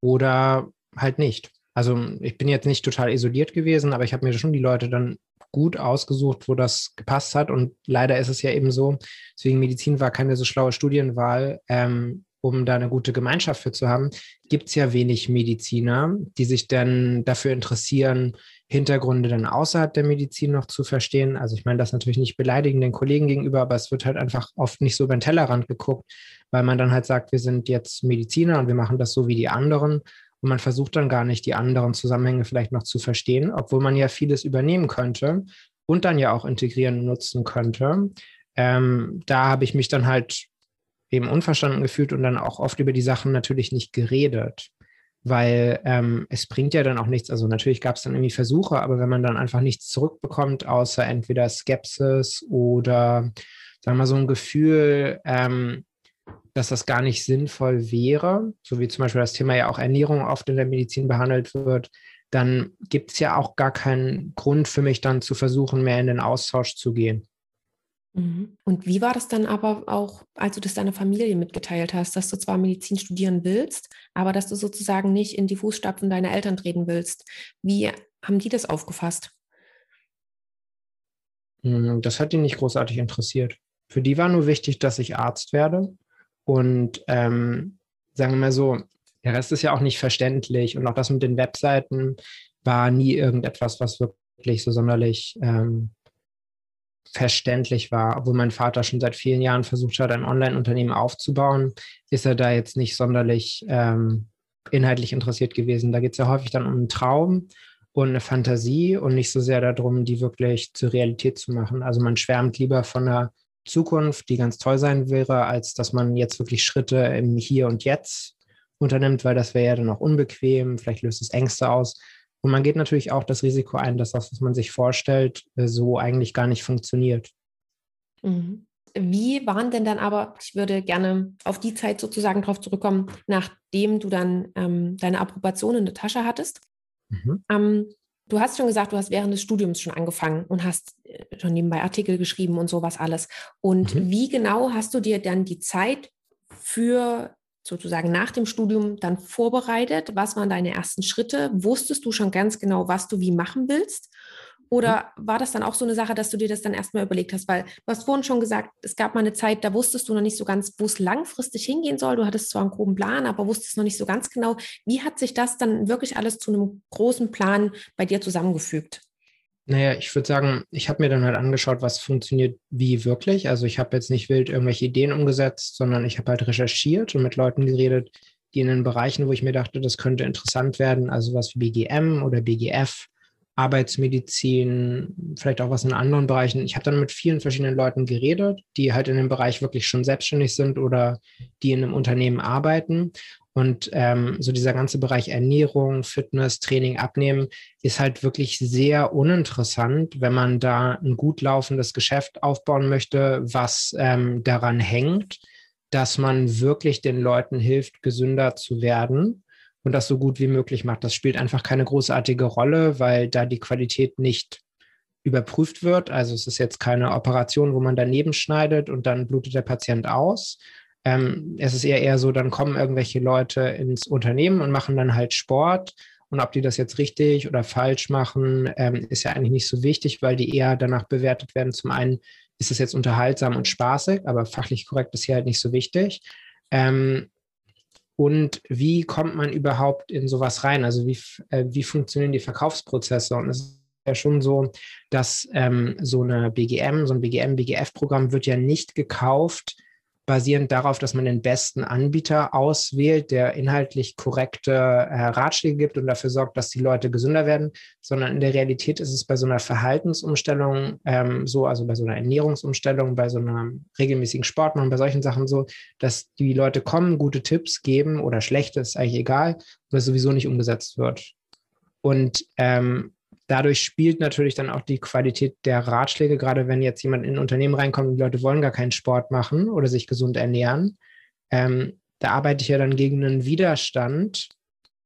oder halt nicht. Also ich bin jetzt nicht total isoliert gewesen, aber ich habe mir schon die Leute dann gut ausgesucht, wo das gepasst hat. Und leider ist es ja eben so, deswegen Medizin war keine so schlaue Studienwahl. Ähm, um da eine gute Gemeinschaft für zu haben, gibt es ja wenig Mediziner, die sich dann dafür interessieren, Hintergründe dann außerhalb der Medizin noch zu verstehen. Also ich meine das natürlich nicht beleidigen den Kollegen gegenüber, aber es wird halt einfach oft nicht so über den Tellerrand geguckt, weil man dann halt sagt, wir sind jetzt Mediziner und wir machen das so wie die anderen. Und man versucht dann gar nicht, die anderen Zusammenhänge vielleicht noch zu verstehen, obwohl man ja vieles übernehmen könnte und dann ja auch integrieren und nutzen könnte. Ähm, da habe ich mich dann halt eben unverstanden gefühlt und dann auch oft über die Sachen natürlich nicht geredet, weil ähm, es bringt ja dann auch nichts. Also natürlich gab es dann irgendwie Versuche, aber wenn man dann einfach nichts zurückbekommt, außer entweder Skepsis oder sagen wir mal so ein Gefühl, ähm, dass das gar nicht sinnvoll wäre, so wie zum Beispiel das Thema ja auch Ernährung oft in der Medizin behandelt wird, dann gibt es ja auch gar keinen Grund für mich dann zu versuchen, mehr in den Austausch zu gehen. Mhm. Und wie war das dann aber auch, als du das deiner Familie mitgeteilt hast, dass du zwar Medizin studieren willst, aber dass du sozusagen nicht in die Fußstapfen deiner Eltern treten willst? Wie haben die das aufgefasst? Hm, das hat die nicht großartig interessiert. Für die war nur wichtig, dass ich Arzt werde. Und ähm, sagen wir mal so, der Rest ist ja auch nicht verständlich. Und auch das mit den Webseiten war nie irgendetwas, was wirklich so sonderlich ähm, verständlich war. Obwohl mein Vater schon seit vielen Jahren versucht hat, ein Online-Unternehmen aufzubauen, ist er da jetzt nicht sonderlich ähm, inhaltlich interessiert gewesen. Da geht es ja häufig dann um einen Traum und eine Fantasie und nicht so sehr darum, die wirklich zur Realität zu machen. Also man schwärmt lieber von einer Zukunft, die ganz toll sein wäre, als dass man jetzt wirklich Schritte im Hier und Jetzt unternimmt, weil das wäre ja dann auch unbequem, vielleicht löst es Ängste aus. Und man geht natürlich auch das Risiko ein, dass das, was man sich vorstellt, äh, so eigentlich gar nicht funktioniert. Mhm. Wie waren denn dann aber, ich würde gerne auf die Zeit sozusagen drauf zurückkommen, nachdem du dann ähm, deine Approbation in der Tasche hattest? Mhm. Ähm, du hast schon gesagt, du hast während des Studiums schon angefangen und hast äh, schon nebenbei Artikel geschrieben und sowas alles. Und mhm. wie genau hast du dir dann die Zeit für sozusagen nach dem Studium dann vorbereitet? Was waren deine ersten Schritte? Wusstest du schon ganz genau, was du wie machen willst? Oder mhm. war das dann auch so eine Sache, dass du dir das dann erstmal überlegt hast? Weil du hast vorhin schon gesagt, es gab mal eine Zeit, da wusstest du noch nicht so ganz, wo es langfristig hingehen soll. Du hattest zwar einen groben Plan, aber wusstest noch nicht so ganz genau. Wie hat sich das dann wirklich alles zu einem großen Plan bei dir zusammengefügt? Naja, ich würde sagen, ich habe mir dann halt angeschaut, was funktioniert wie wirklich. Also ich habe jetzt nicht wild irgendwelche Ideen umgesetzt, sondern ich habe halt recherchiert und mit Leuten geredet, die in den Bereichen, wo ich mir dachte, das könnte interessant werden, also was wie BGM oder BGF, Arbeitsmedizin, vielleicht auch was in anderen Bereichen. Ich habe dann mit vielen verschiedenen Leuten geredet, die halt in dem Bereich wirklich schon selbstständig sind oder die in einem Unternehmen arbeiten. Und ähm, so dieser ganze Bereich Ernährung, Fitness, Training, Abnehmen ist halt wirklich sehr uninteressant, wenn man da ein gut laufendes Geschäft aufbauen möchte, was ähm, daran hängt, dass man wirklich den Leuten hilft, gesünder zu werden und das so gut wie möglich macht. Das spielt einfach keine großartige Rolle, weil da die Qualität nicht überprüft wird. Also es ist jetzt keine Operation, wo man daneben schneidet und dann blutet der Patient aus, ähm, es ist eher eher so, dann kommen irgendwelche Leute ins Unternehmen und machen dann halt Sport. Und ob die das jetzt richtig oder falsch machen, ähm, ist ja eigentlich nicht so wichtig, weil die eher danach bewertet werden. Zum einen, ist es jetzt unterhaltsam und spaßig, aber fachlich korrekt ist hier halt nicht so wichtig. Ähm, und wie kommt man überhaupt in sowas rein? Also wie, äh, wie funktionieren die Verkaufsprozesse? Und es ist ja schon so, dass ähm, so eine BGM, so ein BGM-BGF-Programm wird ja nicht gekauft, basierend darauf, dass man den besten Anbieter auswählt, der inhaltlich korrekte äh, Ratschläge gibt und dafür sorgt, dass die Leute gesünder werden, sondern in der Realität ist es bei so einer Verhaltensumstellung ähm, so, also bei so einer Ernährungsumstellung, bei so einer regelmäßigen Sport und bei solchen Sachen so, dass die Leute kommen, gute Tipps geben oder schlechte, ist eigentlich egal, weil es sowieso nicht umgesetzt wird. Und ähm, dadurch spielt natürlich dann auch die Qualität der Ratschläge, gerade wenn jetzt jemand in ein Unternehmen reinkommt und die Leute wollen gar keinen Sport machen oder sich gesund ernähren. Ähm, da arbeite ich ja dann gegen einen Widerstand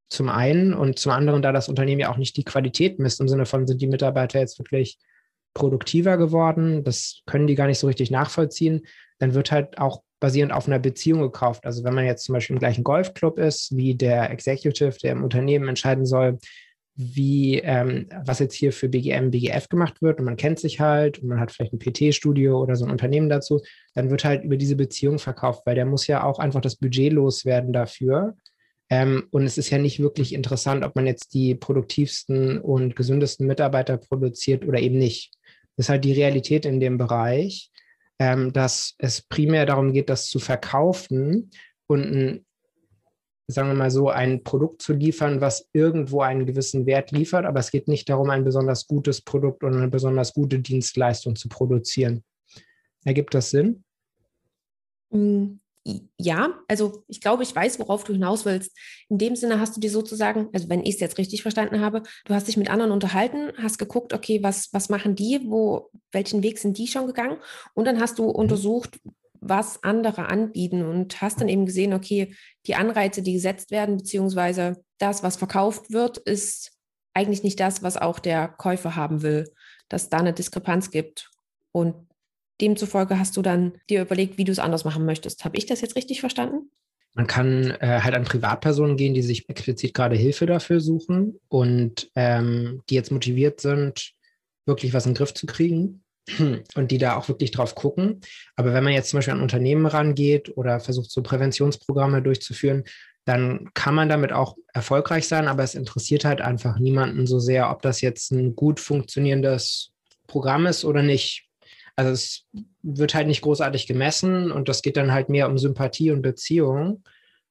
zum einen und zum anderen, da das Unternehmen ja auch nicht die Qualität misst, im Sinne von, sind die Mitarbeiter jetzt wirklich produktiver geworden, das können die gar nicht so richtig nachvollziehen, dann wird halt auch basierend auf einer Beziehung gekauft. Also wenn man jetzt zum Beispiel im gleichen Golfclub ist, wie der Executive, der im Unternehmen entscheiden soll, wie, ähm, was jetzt hier für BGM, BGF gemacht wird und man kennt sich halt und man hat vielleicht ein PT-Studio oder so ein Unternehmen dazu, dann wird halt über diese Beziehung verkauft, weil der muss ja auch einfach das Budget loswerden dafür. Ähm, und es ist ja nicht wirklich interessant, ob man jetzt die produktivsten und gesündesten Mitarbeiter produziert oder eben nicht. Das ist halt die Realität in dem Bereich, ähm, dass es primär darum geht, das zu verkaufen und ein sagen wir mal so, ein Produkt zu liefern, was irgendwo einen gewissen Wert liefert, aber es geht nicht darum, ein besonders gutes Produkt oder eine besonders gute Dienstleistung zu produzieren. Ergibt das Sinn? Mm, ja, also ich glaube, ich weiß, worauf du hinaus willst. In dem Sinne hast du dir sozusagen, also wenn ich es jetzt richtig verstanden habe, du hast dich mit anderen unterhalten, hast geguckt, okay, was, was machen die, wo, welchen Weg sind die schon gegangen? Und dann hast du mhm. untersucht, was andere anbieten und hast dann eben gesehen, okay, die Anreize, die gesetzt werden, beziehungsweise das, was verkauft wird, ist eigentlich nicht das, was auch der Käufer haben will, dass da eine Diskrepanz gibt. Und demzufolge hast du dann dir überlegt, wie du es anders machen möchtest. Habe ich das jetzt richtig verstanden? Man kann äh, halt an Privatpersonen gehen, die sich explizit gerade Hilfe dafür suchen und ähm, die jetzt motiviert sind, wirklich was in den Griff zu kriegen und die da auch wirklich drauf gucken. Aber wenn man jetzt zum Beispiel an Unternehmen rangeht oder versucht, so Präventionsprogramme durchzuführen, dann kann man damit auch erfolgreich sein, aber es interessiert halt einfach niemanden so sehr, ob das jetzt ein gut funktionierendes Programm ist oder nicht. Also es wird halt nicht großartig gemessen und das geht dann halt mehr um Sympathie und Beziehung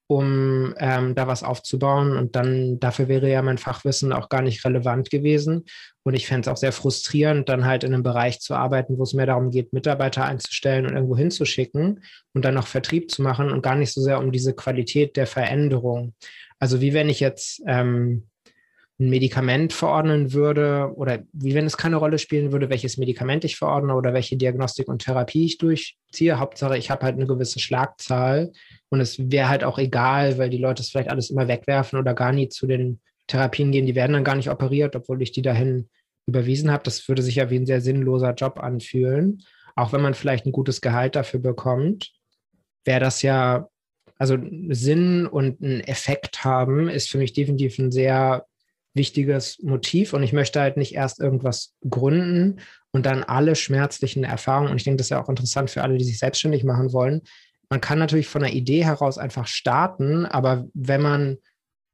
um ähm, da was aufzubauen. Und dann dafür wäre ja mein Fachwissen auch gar nicht relevant gewesen. Und ich fände es auch sehr frustrierend, dann halt in einem Bereich zu arbeiten, wo es mehr darum geht, Mitarbeiter einzustellen und irgendwo hinzuschicken und dann noch Vertrieb zu machen und gar nicht so sehr um diese Qualität der Veränderung. Also wie wenn ich jetzt ähm, ein Medikament verordnen würde oder wie wenn es keine Rolle spielen würde, welches Medikament ich verordne oder welche Diagnostik und Therapie ich durchziehe. Hauptsache, ich habe halt eine gewisse Schlagzahl und es wäre halt auch egal, weil die Leute es vielleicht alles immer wegwerfen oder gar nie zu den Therapien gehen. Die werden dann gar nicht operiert, obwohl ich die dahin überwiesen habe. Das würde sich ja wie ein sehr sinnloser Job anfühlen. Auch wenn man vielleicht ein gutes Gehalt dafür bekommt, wäre das ja, also Sinn und einen Effekt haben, ist für mich definitiv ein sehr wichtiges Motiv und ich möchte halt nicht erst irgendwas gründen und dann alle schmerzlichen Erfahrungen, und ich denke, das ist ja auch interessant für alle, die sich selbstständig machen wollen. Man kann natürlich von einer Idee heraus einfach starten, aber wenn man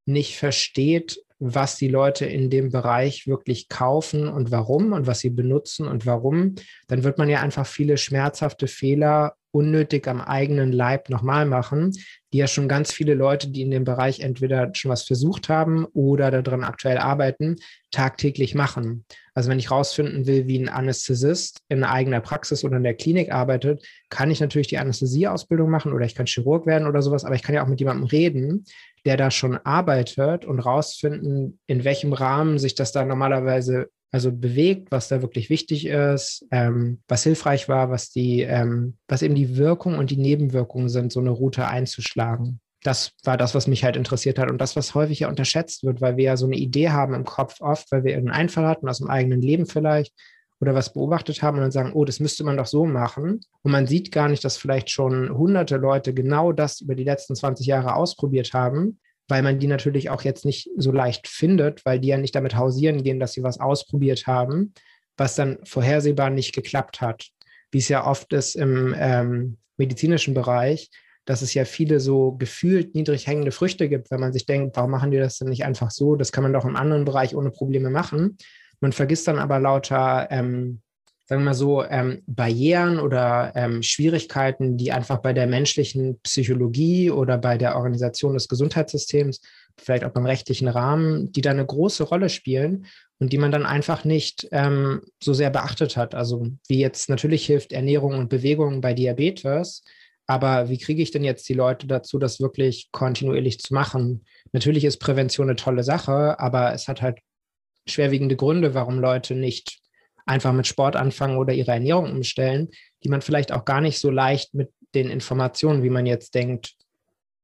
nicht versteht, was die Leute in dem Bereich wirklich kaufen und warum und was sie benutzen und warum, dann wird man ja einfach viele schmerzhafte Fehler unnötig am eigenen Leib nochmal machen, die ja schon ganz viele Leute, die in dem Bereich entweder schon was versucht haben oder daran aktuell arbeiten, tagtäglich machen. Also wenn ich rausfinden will, wie ein Anästhesist in eigener Praxis oder in der Klinik arbeitet, kann ich natürlich die Anästhesieausbildung machen oder ich kann Chirurg werden oder sowas, aber ich kann ja auch mit jemandem reden, der da schon arbeitet und rausfinden, in welchem Rahmen sich das da normalerweise also bewegt, was da wirklich wichtig ist, ähm, was hilfreich war, was die, ähm, was eben die Wirkung und die Nebenwirkungen sind, so eine Route einzuschlagen. Das war das, was mich halt interessiert hat und das, was häufig ja unterschätzt wird, weil wir ja so eine Idee haben im Kopf oft, weil wir irgendeinen Einfall hatten aus dem eigenen Leben vielleicht oder was beobachtet haben und dann sagen, oh, das müsste man doch so machen. Und man sieht gar nicht, dass vielleicht schon hunderte Leute genau das über die letzten 20 Jahre ausprobiert haben weil man die natürlich auch jetzt nicht so leicht findet, weil die ja nicht damit hausieren gehen, dass sie was ausprobiert haben, was dann vorhersehbar nicht geklappt hat. wie es ja oft ist im ähm, medizinischen Bereich, dass es ja viele so gefühlt niedrig hängende Früchte gibt, wenn man sich denkt, warum machen die das denn nicht einfach so? Das kann man doch im anderen Bereich ohne Probleme machen. Man vergisst dann aber lauter, ähm, sagen wir mal so, ähm, Barrieren oder ähm, Schwierigkeiten, die einfach bei der menschlichen Psychologie oder bei der Organisation des Gesundheitssystems, vielleicht auch beim rechtlichen Rahmen, die da eine große Rolle spielen und die man dann einfach nicht ähm, so sehr beachtet hat. Also wie jetzt natürlich hilft Ernährung und Bewegung bei Diabetes, aber wie kriege ich denn jetzt die Leute dazu, das wirklich kontinuierlich zu machen? Natürlich ist Prävention eine tolle Sache, aber es hat halt schwerwiegende Gründe, warum Leute nicht einfach mit Sport anfangen oder ihre Ernährung umstellen, die man vielleicht auch gar nicht so leicht mit den Informationen, wie man jetzt denkt,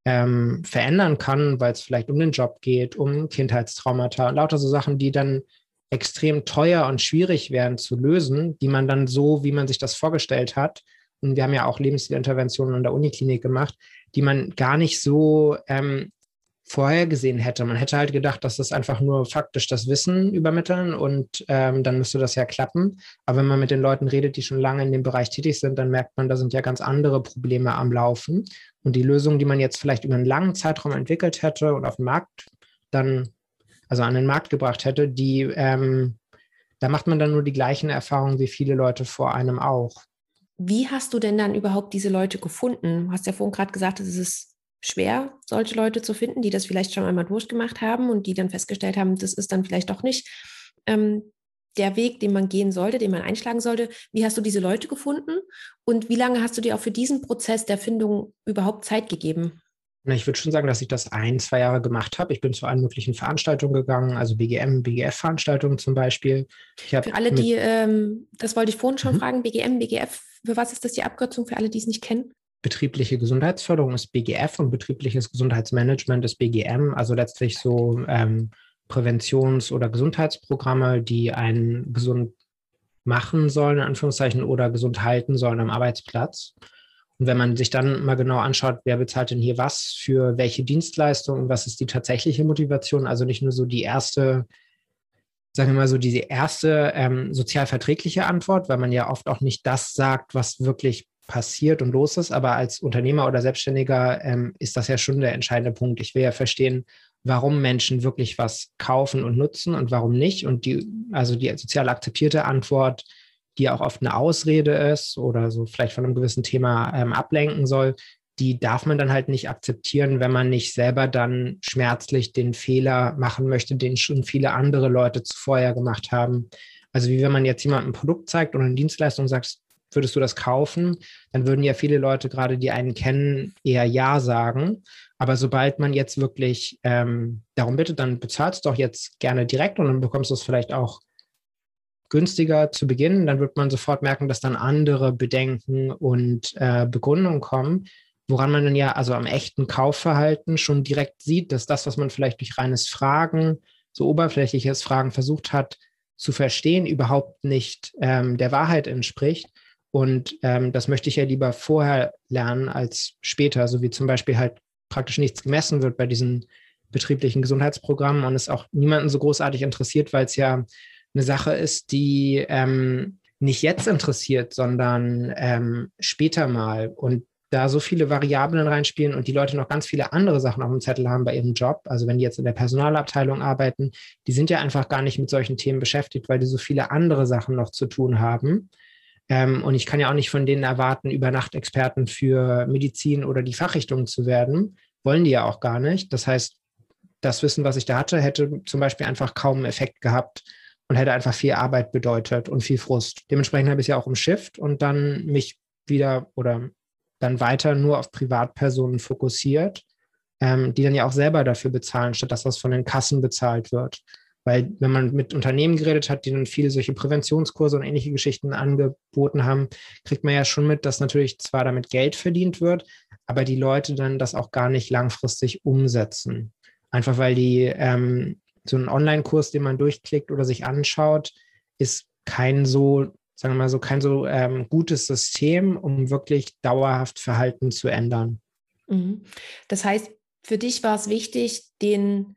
ähm, verändern kann, weil es vielleicht um den Job geht, um Kindheitstraumata, lauter so Sachen, die dann extrem teuer und schwierig wären zu lösen, die man dann so, wie man sich das vorgestellt hat, und wir haben ja auch Lebensstilinterventionen an der Uniklinik gemacht, die man gar nicht so ähm, vorher gesehen hätte. Man hätte halt gedacht, dass das einfach nur faktisch das Wissen übermitteln und ähm, dann müsste das ja klappen. Aber wenn man mit den Leuten redet, die schon lange in dem Bereich tätig sind, dann merkt man, da sind ja ganz andere Probleme am Laufen. Und die Lösung, die man jetzt vielleicht über einen langen Zeitraum entwickelt hätte und auf den Markt dann, also an den Markt gebracht hätte, die, ähm, da macht man dann nur die gleichen Erfahrungen wie viele Leute vor einem auch. Wie hast du denn dann überhaupt diese Leute gefunden? Du hast ja vorhin gerade gesagt, es ist schwer, solche Leute zu finden, die das vielleicht schon einmal durchgemacht haben und die dann festgestellt haben, das ist dann vielleicht doch nicht ähm, der Weg, den man gehen sollte, den man einschlagen sollte. Wie hast du diese Leute gefunden und wie lange hast du dir auch für diesen Prozess der Findung überhaupt Zeit gegeben? Na, ich würde schon sagen, dass ich das ein, zwei Jahre gemacht habe. Ich bin zu allen möglichen Veranstaltungen gegangen, also BGM, BGF-Veranstaltungen zum Beispiel. für alle, die, ähm, das wollte ich vorhin schon mhm. fragen, BGM, BGF, für was ist das die Abkürzung für alle, die es nicht kennen? Betriebliche Gesundheitsförderung ist BGF und betriebliches Gesundheitsmanagement ist BGM, also letztlich so ähm, Präventions- oder Gesundheitsprogramme, die einen gesund machen sollen, in Anführungszeichen, oder gesund halten sollen am Arbeitsplatz. Und wenn man sich dann mal genau anschaut, wer bezahlt denn hier was für welche Dienstleistungen, was ist die tatsächliche Motivation, also nicht nur so die erste sagen wir mal so, diese erste ähm, sozialverträgliche Antwort, weil man ja oft auch nicht das sagt, was wirklich passiert und los ist. Aber als Unternehmer oder Selbstständiger ähm, ist das ja schon der entscheidende Punkt. Ich will ja verstehen, warum Menschen wirklich was kaufen und nutzen und warum nicht. Und die, also die sozial akzeptierte Antwort, die auch oft eine Ausrede ist oder so vielleicht von einem gewissen Thema ähm, ablenken soll, die darf man dann halt nicht akzeptieren, wenn man nicht selber dann schmerzlich den Fehler machen möchte, den schon viele andere Leute zuvor gemacht haben. Also wie wenn man jetzt jemandem ein Produkt zeigt oder eine Dienstleistung sagt, würdest du das kaufen, dann würden ja viele Leute, gerade die einen kennen, eher Ja sagen. Aber sobald man jetzt wirklich ähm, darum bittet, dann bezahlst du doch jetzt gerne direkt und dann bekommst du es vielleicht auch günstiger zu Beginn. Dann wird man sofort merken, dass dann andere Bedenken und äh, Begründungen kommen, woran man dann ja also am echten Kaufverhalten schon direkt sieht, dass das, was man vielleicht durch reines Fragen, so oberflächliches Fragen versucht hat zu verstehen, überhaupt nicht ähm, der Wahrheit entspricht. Und ähm, das möchte ich ja lieber vorher lernen als später, so wie zum Beispiel halt praktisch nichts gemessen wird bei diesen betrieblichen Gesundheitsprogrammen und es auch niemanden so großartig interessiert, weil es ja eine Sache ist, die ähm, nicht jetzt interessiert, sondern ähm, später mal. Und da so viele Variablen reinspielen und die Leute noch ganz viele andere Sachen auf dem Zettel haben bei ihrem Job, also wenn die jetzt in der Personalabteilung arbeiten, die sind ja einfach gar nicht mit solchen Themen beschäftigt, weil die so viele andere Sachen noch zu tun haben. Ähm, und ich kann ja auch nicht von denen erwarten, über Nacht Experten für Medizin oder die Fachrichtungen zu werden. Wollen die ja auch gar nicht. Das heißt, das Wissen, was ich da hatte, hätte zum Beispiel einfach kaum Effekt gehabt und hätte einfach viel Arbeit bedeutet und viel Frust. Dementsprechend habe ich ja auch im Shift und dann mich wieder oder dann weiter nur auf Privatpersonen fokussiert, ähm, die dann ja auch selber dafür bezahlen, statt dass das von den Kassen bezahlt wird. Weil wenn man mit Unternehmen geredet hat, die dann viele solche Präventionskurse und ähnliche Geschichten angeboten haben, kriegt man ja schon mit, dass natürlich zwar damit Geld verdient wird, aber die Leute dann das auch gar nicht langfristig umsetzen. Einfach weil die ähm, so ein Online-Kurs, den man durchklickt oder sich anschaut, ist kein so sagen wir mal so, kein so ähm, gutes System, um wirklich dauerhaft Verhalten zu ändern. Mhm. Das heißt, für dich war es wichtig, den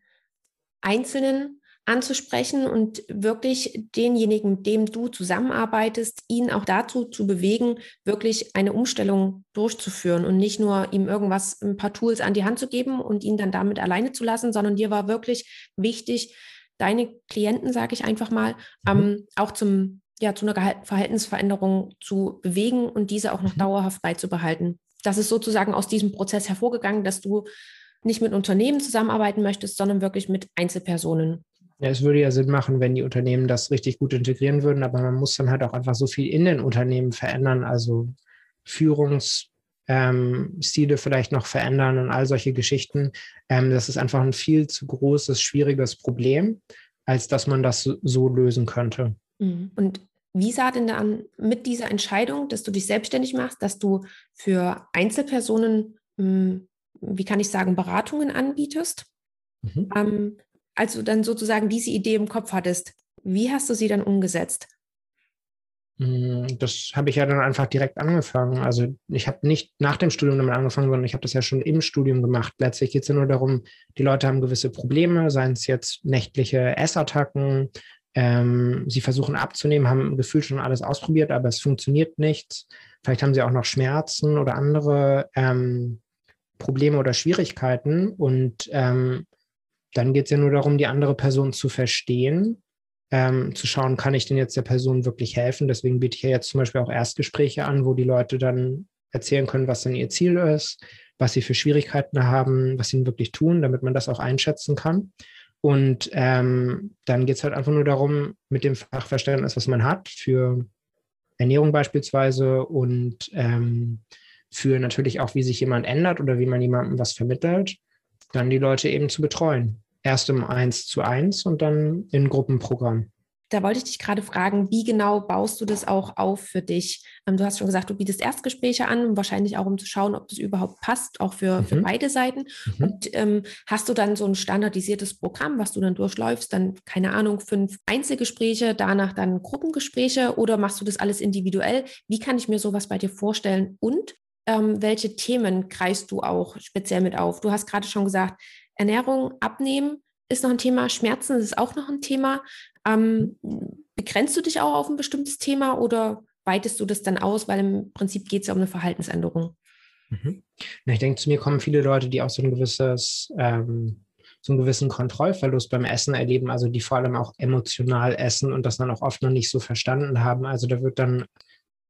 Einzelnen anzusprechen und wirklich denjenigen, mit dem du zusammenarbeitest, ihn auch dazu zu bewegen, wirklich eine Umstellung durchzuführen und nicht nur ihm irgendwas, ein paar Tools an die Hand zu geben und ihn dann damit alleine zu lassen, sondern dir war wirklich wichtig, deine Klienten, sage ich einfach mal, mhm. ähm, auch zum ja, zu einer Verhaltensveränderung zu bewegen und diese auch noch mhm. dauerhaft beizubehalten. Das ist sozusagen aus diesem Prozess hervorgegangen, dass du nicht mit Unternehmen zusammenarbeiten möchtest, sondern wirklich mit Einzelpersonen. Ja, es würde ja Sinn machen, wenn die Unternehmen das richtig gut integrieren würden, aber man muss dann halt auch einfach so viel in den Unternehmen verändern, also Führungsstile ähm, vielleicht noch verändern und all solche Geschichten. Ähm, das ist einfach ein viel zu großes, schwieriges Problem, als dass man das so, lösen könnte. Mhm. Und wie sah denn dann mit dieser Entscheidung, dass du dich selbstständig machst, dass du für Einzelpersonen hm, wie kann ich sagen, Beratungen anbietest. Mhm. Ähm, als du dann sozusagen diese Idee im Kopf hattest, wie hast du sie dann umgesetzt? Hm, das habe ich ja dann einfach direkt angefangen. Also ich habe nicht nach dem Studium damit angefangen, sondern ich habe das ja schon im Studium gemacht. Letztlich geht es ja nur darum, die Leute haben gewisse Probleme, seien es jetzt nächtliche Essattacken, ähm, sie versuchen abzunehmen, haben gefühlt schon alles ausprobiert, aber es funktioniert nichts. Vielleicht haben sie auch noch Schmerzen oder andere ähm, Probleme oder Schwierigkeiten. Und ähm, dann geht es ja nur darum, die andere Person zu verstehen, ähm, zu schauen, kann ich denn jetzt der Person wirklich helfen. Deswegen biete ich ja jetzt zum Beispiel auch Erstgespräche an, wo die Leute dann erzählen können, was denn ihr Ziel ist, was sie für Schwierigkeiten haben, was sie wirklich tun, damit man das auch einschätzen kann. Und ähm, dann geht es halt einfach nur darum, mit dem Fachverständnis, was man hat, für Ernährung beispielsweise und ähm, für natürlich auch, wie sich jemand ändert oder wie man jemandem was vermittelt, dann die Leute eben zu betreuen. Erst im Eins zu eins und dann in Gruppenprogramm. Da wollte ich dich gerade fragen, wie genau baust du das auch auf für dich? Ähm, du hast schon gesagt, du bietest Erstgespräche an, wahrscheinlich auch, um zu schauen, ob das überhaupt passt, auch für, mhm. für beide Seiten. Mhm. Und ähm, hast du dann so ein standardisiertes Programm, was du dann durchläufst, dann, keine Ahnung, fünf Einzelgespräche, danach dann Gruppengespräche oder machst du das alles individuell? Wie kann ich mir sowas bei dir vorstellen? Und ähm, welche Themen greifst du auch speziell mit auf? Du hast gerade schon gesagt, Ernährung, Abnehmen ist noch ein Thema, Schmerzen ist auch noch ein Thema. Ähm, begrenzt du dich auch auf ein bestimmtes Thema oder weitest du das dann aus, weil im Prinzip geht es ja um eine Verhaltensänderung? Mhm. Ich denke, zu mir kommen viele Leute, die auch so ein gewisses, ähm, so einen gewissen Kontrollverlust beim Essen erleben, also die vor allem auch emotional essen und das dann auch oft noch nicht so verstanden haben. Also da wird dann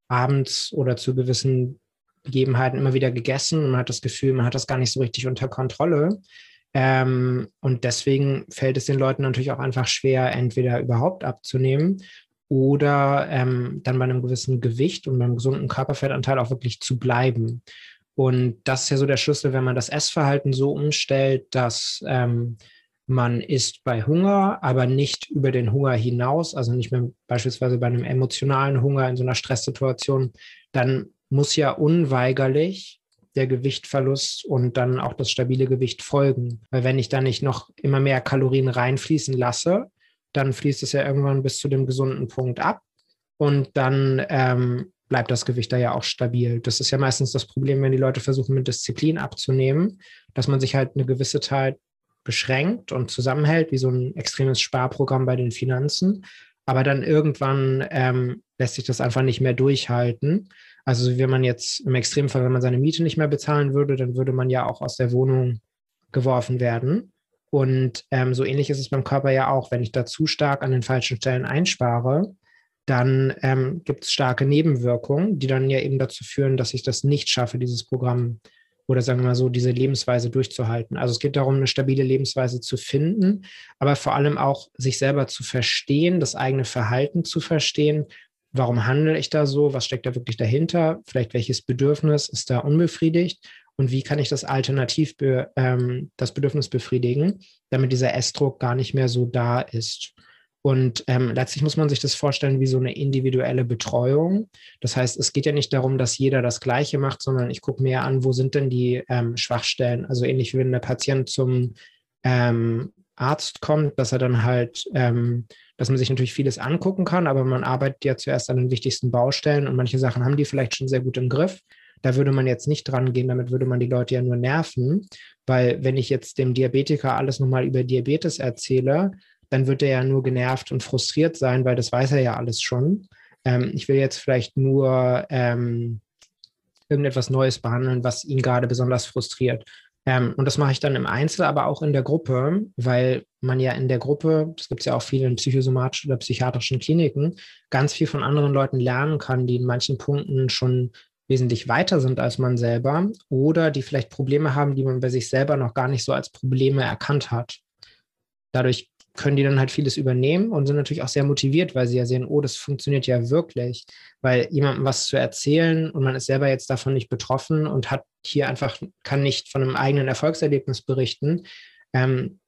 abends oder zu gewissen Begebenheiten immer wieder gegessen und man hat das Gefühl, man hat das gar nicht so richtig unter Kontrolle. Ähm, und deswegen fällt es den Leuten natürlich auch einfach schwer, entweder überhaupt abzunehmen oder ähm, dann bei einem gewissen Gewicht und beim gesunden Körperfettanteil auch wirklich zu bleiben. Und das ist ja so der Schlüssel, wenn man das Essverhalten so umstellt, dass ähm, man isst bei Hunger, aber nicht über den Hunger hinaus, also nicht mehr beispielsweise bei einem emotionalen Hunger in so einer Stresssituation, dann muss ja unweigerlich der Gewichtverlust und dann auch das stabile Gewicht folgen. Weil wenn ich da nicht noch immer mehr Kalorien reinfließen lasse, dann fließt es ja irgendwann bis zu dem gesunden Punkt ab und dann ähm, bleibt das Gewicht da ja auch stabil. Das ist ja meistens das Problem, wenn die Leute versuchen, mit Disziplin abzunehmen, dass man sich halt eine gewisse Zeit beschränkt und zusammenhält, wie so ein extremes Sparprogramm bei den Finanzen. Aber dann irgendwann ähm, lässt sich das einfach nicht mehr durchhalten. Also wenn man jetzt im Extremfall, wenn man seine Miete nicht mehr bezahlen würde, dann würde man ja auch aus der Wohnung geworfen werden. Und ähm, so ähnlich ist es beim Körper ja auch. Wenn ich da zu stark an den falschen Stellen einspare, dann ähm, gibt es starke Nebenwirkungen, die dann ja eben dazu führen, dass ich das nicht schaffe, dieses Programm oder sagen wir mal so, diese Lebensweise durchzuhalten. Also es geht darum, eine stabile Lebensweise zu finden, aber vor allem auch sich selber zu verstehen, das eigene Verhalten zu verstehen warum handle ich da so, was steckt da wirklich dahinter, vielleicht welches Bedürfnis ist da unbefriedigt und wie kann ich das alternativ be, ähm, das Bedürfnis befriedigen, damit dieser Essdruck gar nicht mehr so da ist. Und ähm, letztlich muss man sich das vorstellen wie so eine individuelle Betreuung. Das heißt, es geht ja nicht darum, dass jeder das Gleiche macht, sondern ich gucke mir an, wo sind denn die ähm, Schwachstellen. Also ähnlich wie wenn der Patient zum ähm, Arzt kommt, dass er dann halt ähm, dass man sich natürlich vieles angucken kann, aber man arbeitet ja zuerst an den wichtigsten Baustellen und manche Sachen haben die vielleicht schon sehr gut im Griff. Da würde man jetzt nicht dran gehen, damit würde man die Leute ja nur nerven, weil wenn ich jetzt dem Diabetiker alles nochmal über Diabetes erzähle, dann wird er ja nur genervt und frustriert sein, weil das weiß er ja alles schon. Ähm, ich will jetzt vielleicht nur ähm, irgendetwas Neues behandeln, was ihn gerade besonders frustriert. Ähm, und das mache ich dann im Einzel, aber auch in der Gruppe, weil man ja in der Gruppe, das gibt es ja auch viele in psychosomatischen oder psychiatrischen Kliniken, ganz viel von anderen Leuten lernen kann, die in manchen Punkten schon wesentlich weiter sind als man selber oder die vielleicht Probleme haben, die man bei sich selber noch gar nicht so als Probleme erkannt hat. Dadurch können die dann halt vieles übernehmen und sind natürlich auch sehr motiviert, weil sie ja sehen, oh, das funktioniert ja wirklich, weil jemandem was zu erzählen und man ist selber jetzt davon nicht betroffen und hat hier einfach, kann nicht von einem eigenen Erfolgserlebnis berichten. Ähm,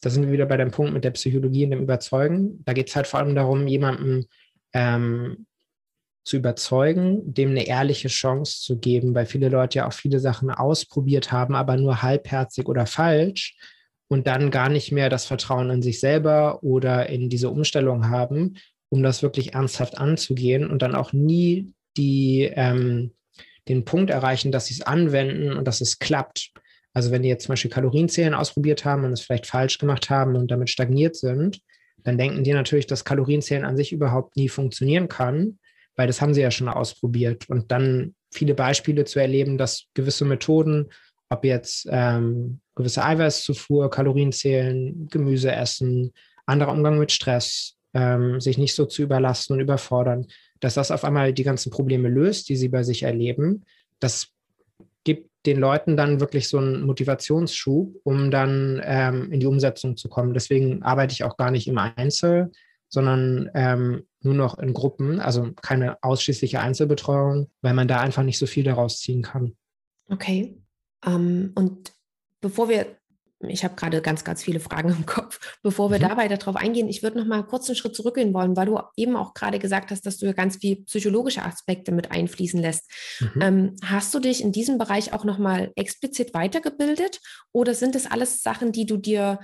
da sind wir wieder bei dem Punkt mit der Psychologie und dem Überzeugen. Da geht es halt vor allem darum, jemandem ähm, zu überzeugen, dem eine ehrliche Chance zu geben, weil viele Leute ja auch viele Sachen ausprobiert haben, aber nur halbherzig oder falsch und dann gar nicht mehr das Vertrauen in sich selber oder in diese Umstellung haben, um das wirklich ernsthaft anzugehen und dann auch nie die, ähm, den Punkt erreichen, dass sie es anwenden und dass es klappt. Also wenn die jetzt zum Beispiel Kalorienzählen ausprobiert haben und es vielleicht falsch gemacht haben und damit stagniert sind, dann denken die natürlich, dass Kalorienzählen an sich überhaupt nie funktionieren kann, weil das haben sie ja schon ausprobiert. Und dann viele Beispiele zu erleben, dass gewisse Methoden, ob jetzt ähm, gewisse Eiweißzufuhr, Kalorien zählen, Gemüse essen, anderer Umgang mit Stress, ähm, sich nicht so zu überlasten und überfordern, dass das auf einmal die ganzen Probleme löst, die sie bei sich erleben. Das gibt den Leuten dann wirklich so einen Motivationsschub, um dann ähm, in die Umsetzung zu kommen. Deswegen arbeite ich auch gar nicht im Einzel, sondern ähm, nur noch in Gruppen, also keine ausschließliche Einzelbetreuung, weil man da einfach nicht so viel daraus ziehen kann. Okay. Ähm, und bevor wir, ich habe gerade ganz, ganz viele Fragen im Kopf, bevor wir mhm. da weiter drauf eingehen, ich würde noch mal kurz einen Schritt zurückgehen wollen, weil du eben auch gerade gesagt hast, dass du ganz viel psychologische Aspekte mit einfließen lässt. Mhm. Ähm, hast du dich in diesem Bereich auch noch mal explizit weitergebildet oder sind das alles Sachen, die du dir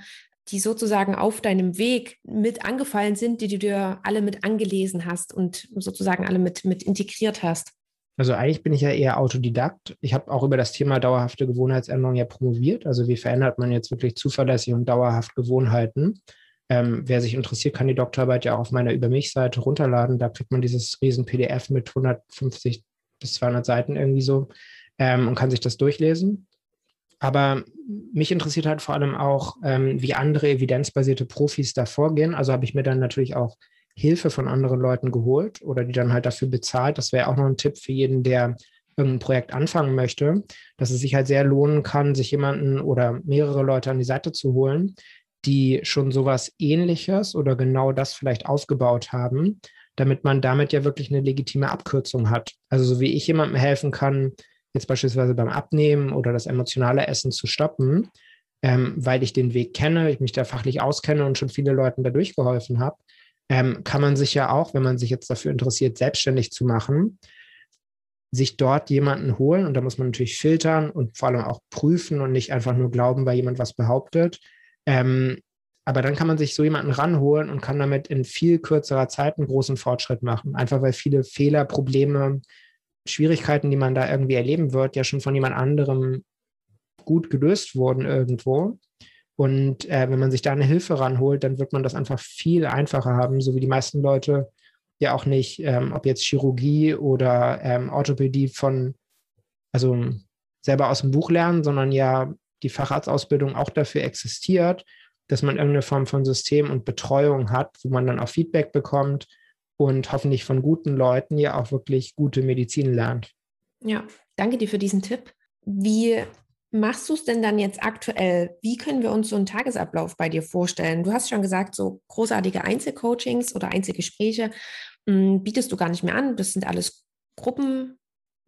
die sozusagen auf deinem Weg mit angefallen sind, die du dir alle mit angelesen hast und sozusagen alle mit, mit integriert hast? Also eigentlich bin ich ja eher Autodidakt. Ich habe auch über das Thema dauerhafte Gewohnheitsänderung ja promoviert. Also wie verändert man jetzt wirklich zuverlässig und dauerhaft Gewohnheiten? Ähm, wer sich interessiert, kann die Doktorarbeit ja auch auf meiner Über mich-Seite runterladen. Da kriegt man dieses riesen PDF mit 150 bis 200 Seiten irgendwie so ähm, und kann sich das durchlesen. Aber mich interessiert halt vor allem auch, ähm, wie andere evidenzbasierte Profis da vorgehen. Also habe ich mir dann natürlich auch Hilfe von anderen Leuten geholt oder die dann halt dafür bezahlt. Das wäre auch noch ein Tipp für jeden, der irgendein Projekt anfangen möchte, dass es sich halt sehr lohnen kann, sich jemanden oder mehrere Leute an die Seite zu holen, die schon sowas ähnliches oder genau das vielleicht aufgebaut haben, damit man damit ja wirklich eine legitime Abkürzung hat. Also so wie ich jemandem helfen kann, jetzt beispielsweise beim Abnehmen oder das emotionale Essen zu stoppen, ähm, weil ich den Weg kenne, ich mich da fachlich auskenne und schon viele Leuten dadurch geholfen habe, ähm, kann man sich ja auch, wenn man sich jetzt dafür interessiert, selbstständig zu machen, sich dort jemanden holen. Und da muss man natürlich filtern und vor allem auch prüfen und nicht einfach nur glauben, weil jemand was behauptet. Ähm, aber dann kann man sich so jemanden ranholen und kann damit in viel kürzerer Zeit einen großen Fortschritt machen. Einfach weil viele Fehler, Probleme, Schwierigkeiten, die man da irgendwie erleben wird, ja schon von jemand anderem gut gelöst wurden irgendwo. Und äh, wenn man sich da eine Hilfe ranholt, dann wird man das einfach viel einfacher haben, so wie die meisten Leute ja auch nicht, ähm, ob jetzt Chirurgie oder ähm, Orthopädie von, also selber aus dem Buch lernen, sondern ja die Facharztausbildung auch dafür existiert, dass man irgendeine Form von System und Betreuung hat, wo man dann auch Feedback bekommt und hoffentlich von guten Leuten ja auch wirklich gute Medizin lernt. Ja, danke dir für diesen Tipp. Wie machst du es denn dann jetzt aktuell? Wie können wir uns so einen Tagesablauf bei dir vorstellen? Du hast schon gesagt, so großartige Einzelcoachings oder Einzelgespräche hm, bietest du gar nicht mehr an. Das sind alles Gruppen,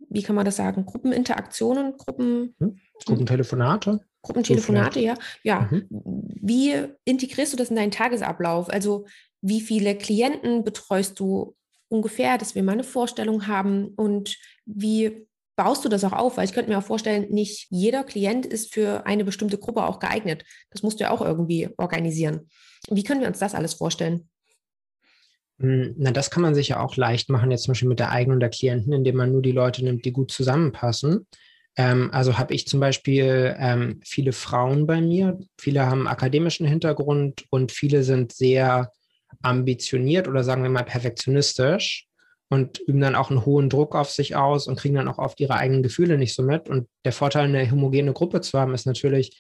wie kann man das sagen? Gruppeninteraktionen, Gruppen. Hm? Gruppentelefonate? Gruppentelefonate, ja. Ja. Mhm. Wie integrierst du das in deinen Tagesablauf? Also, wie viele Klienten betreust du ungefähr, dass wir mal eine Vorstellung haben? Und wie baust du das auch auf? Weil ich könnte mir auch vorstellen, nicht jeder Klient ist für eine bestimmte Gruppe auch geeignet. Das musst du ja auch irgendwie organisieren. Wie können wir uns das alles vorstellen? Hm, na, das kann man sich ja auch leicht machen, jetzt zum Beispiel mit der eigenen der Klienten, indem man nur die Leute nimmt, die gut zusammenpassen. Ähm, also habe ich zum Beispiel ähm, viele Frauen bei mir. Viele haben akademischen Hintergrund und viele sind sehr ambitioniert oder sagen wir mal perfektionistisch und üben dann auch einen hohen Druck auf sich aus und kriegen dann auch oft ihre eigenen Gefühle nicht so mit. Und der Vorteil, eine homogene Gruppe zu haben, ist natürlich,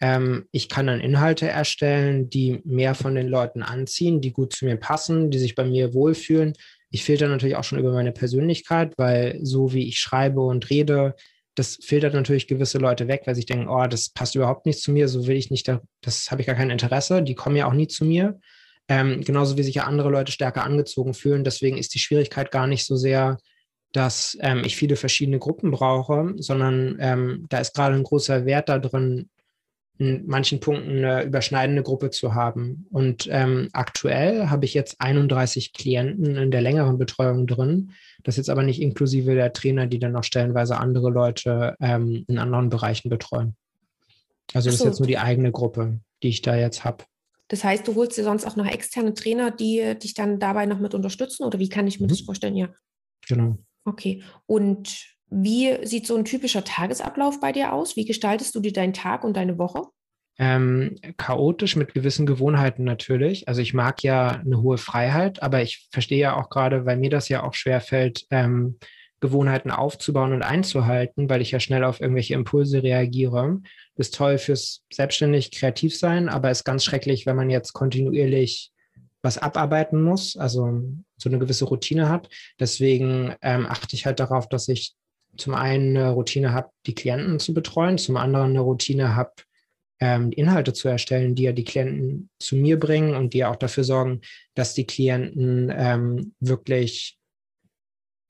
ähm, ich kann dann Inhalte erstellen, die mehr von den Leuten anziehen, die gut zu mir passen, die sich bei mir wohlfühlen. Ich filter natürlich auch schon über meine Persönlichkeit, weil so wie ich schreibe und rede, das filtert natürlich gewisse Leute weg, weil sie denken, oh, das passt überhaupt nicht zu mir, so will ich nicht, das habe ich gar kein Interesse, die kommen ja auch nie zu mir. Ähm, genauso wie sich ja andere Leute stärker angezogen fühlen. Deswegen ist die Schwierigkeit gar nicht so sehr, dass ähm, ich viele verschiedene Gruppen brauche, sondern ähm, da ist gerade ein großer Wert da drin, in manchen Punkten eine überschneidende Gruppe zu haben. Und ähm, aktuell habe ich jetzt 31 Klienten in der längeren Betreuung drin. Das ist jetzt aber nicht inklusive der Trainer, die dann noch stellenweise andere Leute ähm, in anderen Bereichen betreuen. Also das so. ist jetzt nur die eigene Gruppe, die ich da jetzt habe. Das heißt, du holst dir sonst auch noch externe Trainer, die dich dann dabei noch mit unterstützen? Oder wie kann ich mir mhm. das vorstellen? Ja. Genau. Okay. Und wie sieht so ein typischer Tagesablauf bei dir aus? Wie gestaltest du dir deinen Tag und deine Woche? Ähm, chaotisch mit gewissen Gewohnheiten natürlich. Also ich mag ja eine hohe Freiheit, aber ich verstehe ja auch gerade, weil mir das ja auch schwer fällt, ähm, Gewohnheiten aufzubauen und einzuhalten, weil ich ja schnell auf irgendwelche Impulse reagiere. Ist toll fürs selbstständig kreativ sein, aber ist ganz schrecklich, wenn man jetzt kontinuierlich was abarbeiten muss, also so eine gewisse Routine hat. Deswegen ähm, achte ich halt darauf, dass ich zum einen eine Routine habe, die Klienten zu betreuen, zum anderen eine Routine habe, ähm, Inhalte zu erstellen, die ja die Klienten zu mir bringen und die ja auch dafür sorgen, dass die Klienten ähm, wirklich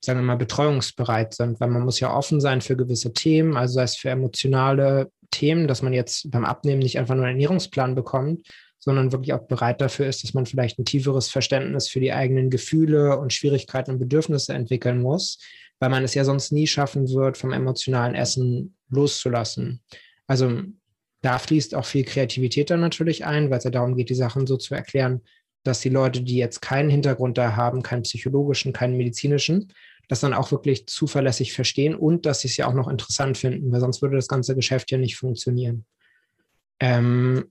sagen wir mal, betreuungsbereit sind, weil man muss ja offen sein für gewisse Themen, also sei es für emotionale Themen, dass man jetzt beim Abnehmen nicht einfach nur einen Ernährungsplan bekommt, sondern wirklich auch bereit dafür ist, dass man vielleicht ein tieferes Verständnis für die eigenen Gefühle und Schwierigkeiten und Bedürfnisse entwickeln muss, weil man es ja sonst nie schaffen wird, vom emotionalen Essen loszulassen. Also da fließt auch viel Kreativität dann natürlich ein, weil es ja darum geht, die Sachen so zu erklären, dass die Leute, die jetzt keinen Hintergrund da haben, keinen psychologischen, keinen medizinischen, das dann auch wirklich zuverlässig verstehen und dass sie es ja auch noch interessant finden, weil sonst würde das ganze Geschäft ja nicht funktionieren. Ähm,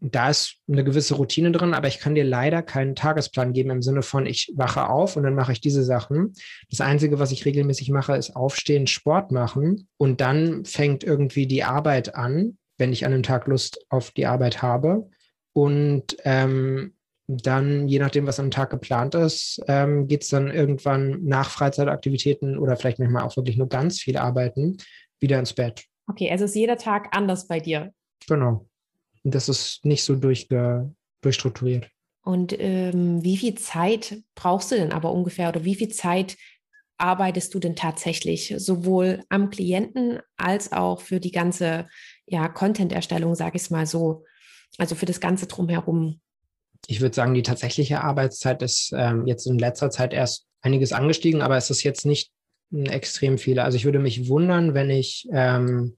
da ist eine gewisse Routine drin, aber ich kann dir leider keinen Tagesplan geben im Sinne von, ich wache auf und dann mache ich diese Sachen. Das Einzige, was ich regelmäßig mache, ist aufstehen, Sport machen und dann fängt irgendwie die Arbeit an, wenn ich an einem Tag Lust auf die Arbeit habe. Und ähm, dann, je nachdem, was am Tag geplant ist, ähm, geht es dann irgendwann nach Freizeitaktivitäten oder vielleicht manchmal auch wirklich nur ganz viel arbeiten, wieder ins Bett. Okay, also ist jeder Tag anders bei dir. Genau. Und das ist nicht so durchge durchstrukturiert. Und ähm, wie viel Zeit brauchst du denn aber ungefähr oder wie viel Zeit arbeitest du denn tatsächlich sowohl am Klienten als auch für die ganze ja, Content-Erstellung, sage ich es mal so, also für das Ganze drumherum? Ich würde sagen, die tatsächliche Arbeitszeit ist ähm, jetzt in letzter Zeit erst einiges angestiegen, aber es ist jetzt nicht extrem viele. Also ich würde mich wundern, wenn ich ähm,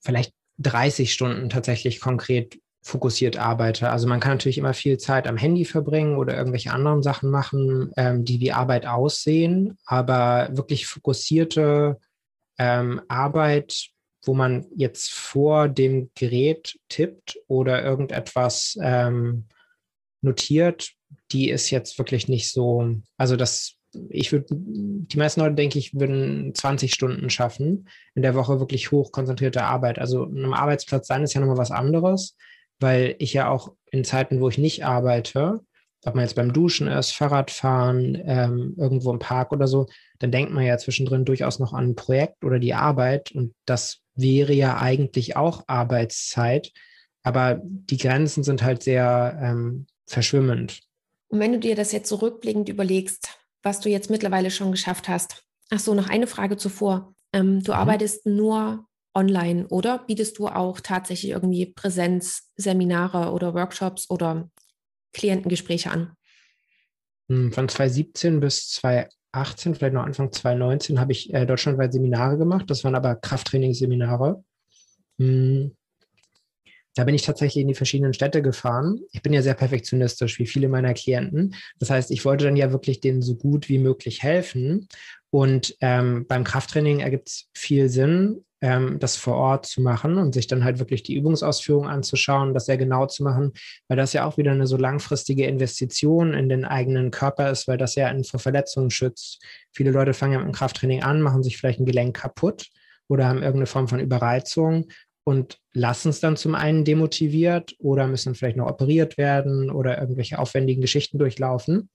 vielleicht 30 Stunden tatsächlich konkret fokussiert arbeite. Also man kann natürlich immer viel Zeit am Handy verbringen oder irgendwelche anderen Sachen machen, ähm, die wie Arbeit aussehen, aber wirklich fokussierte ähm, Arbeit wo man jetzt vor dem Gerät tippt oder irgendetwas ähm, notiert, die ist jetzt wirklich nicht so, also das, ich würde, die meisten Leute, denke ich, würden 20 Stunden schaffen, in der Woche wirklich hochkonzentrierte Arbeit. Also einem Arbeitsplatz sein ist ja nochmal was anderes, weil ich ja auch in Zeiten, wo ich nicht arbeite, ob man jetzt beim Duschen ist, Fahrradfahren, ähm, irgendwo im Park oder so, dann denkt man ja zwischendrin durchaus noch an ein Projekt oder die Arbeit und das wäre ja eigentlich auch Arbeitszeit, aber die Grenzen sind halt sehr ähm, verschwimmend. Und wenn du dir das jetzt zurückblickend so überlegst, was du jetzt mittlerweile schon geschafft hast, ach so, noch eine Frage zuvor. Ähm, du mhm. arbeitest nur online, oder bietest du auch tatsächlich irgendwie Präsenzseminare oder Workshops oder Klientengespräche an? Hm, von 2017 bis 2018 2018, vielleicht noch Anfang 2019, habe ich äh, deutschlandweit Seminare gemacht. Das waren aber Krafttrainingsseminare. Hm. Da bin ich tatsächlich in die verschiedenen Städte gefahren. Ich bin ja sehr perfektionistisch, wie viele meiner Klienten. Das heißt, ich wollte dann ja wirklich denen so gut wie möglich helfen. Und ähm, beim Krafttraining ergibt es viel Sinn, ähm, das vor Ort zu machen und sich dann halt wirklich die Übungsausführung anzuschauen, das sehr genau zu machen, weil das ja auch wieder eine so langfristige Investition in den eigenen Körper ist, weil das ja vor Verletzungen schützt. Viele Leute fangen ja mit dem Krafttraining an, machen sich vielleicht ein Gelenk kaputt oder haben irgendeine Form von Überreizung und lassen es dann zum einen demotiviert oder müssen vielleicht noch operiert werden oder irgendwelche aufwendigen Geschichten durchlaufen.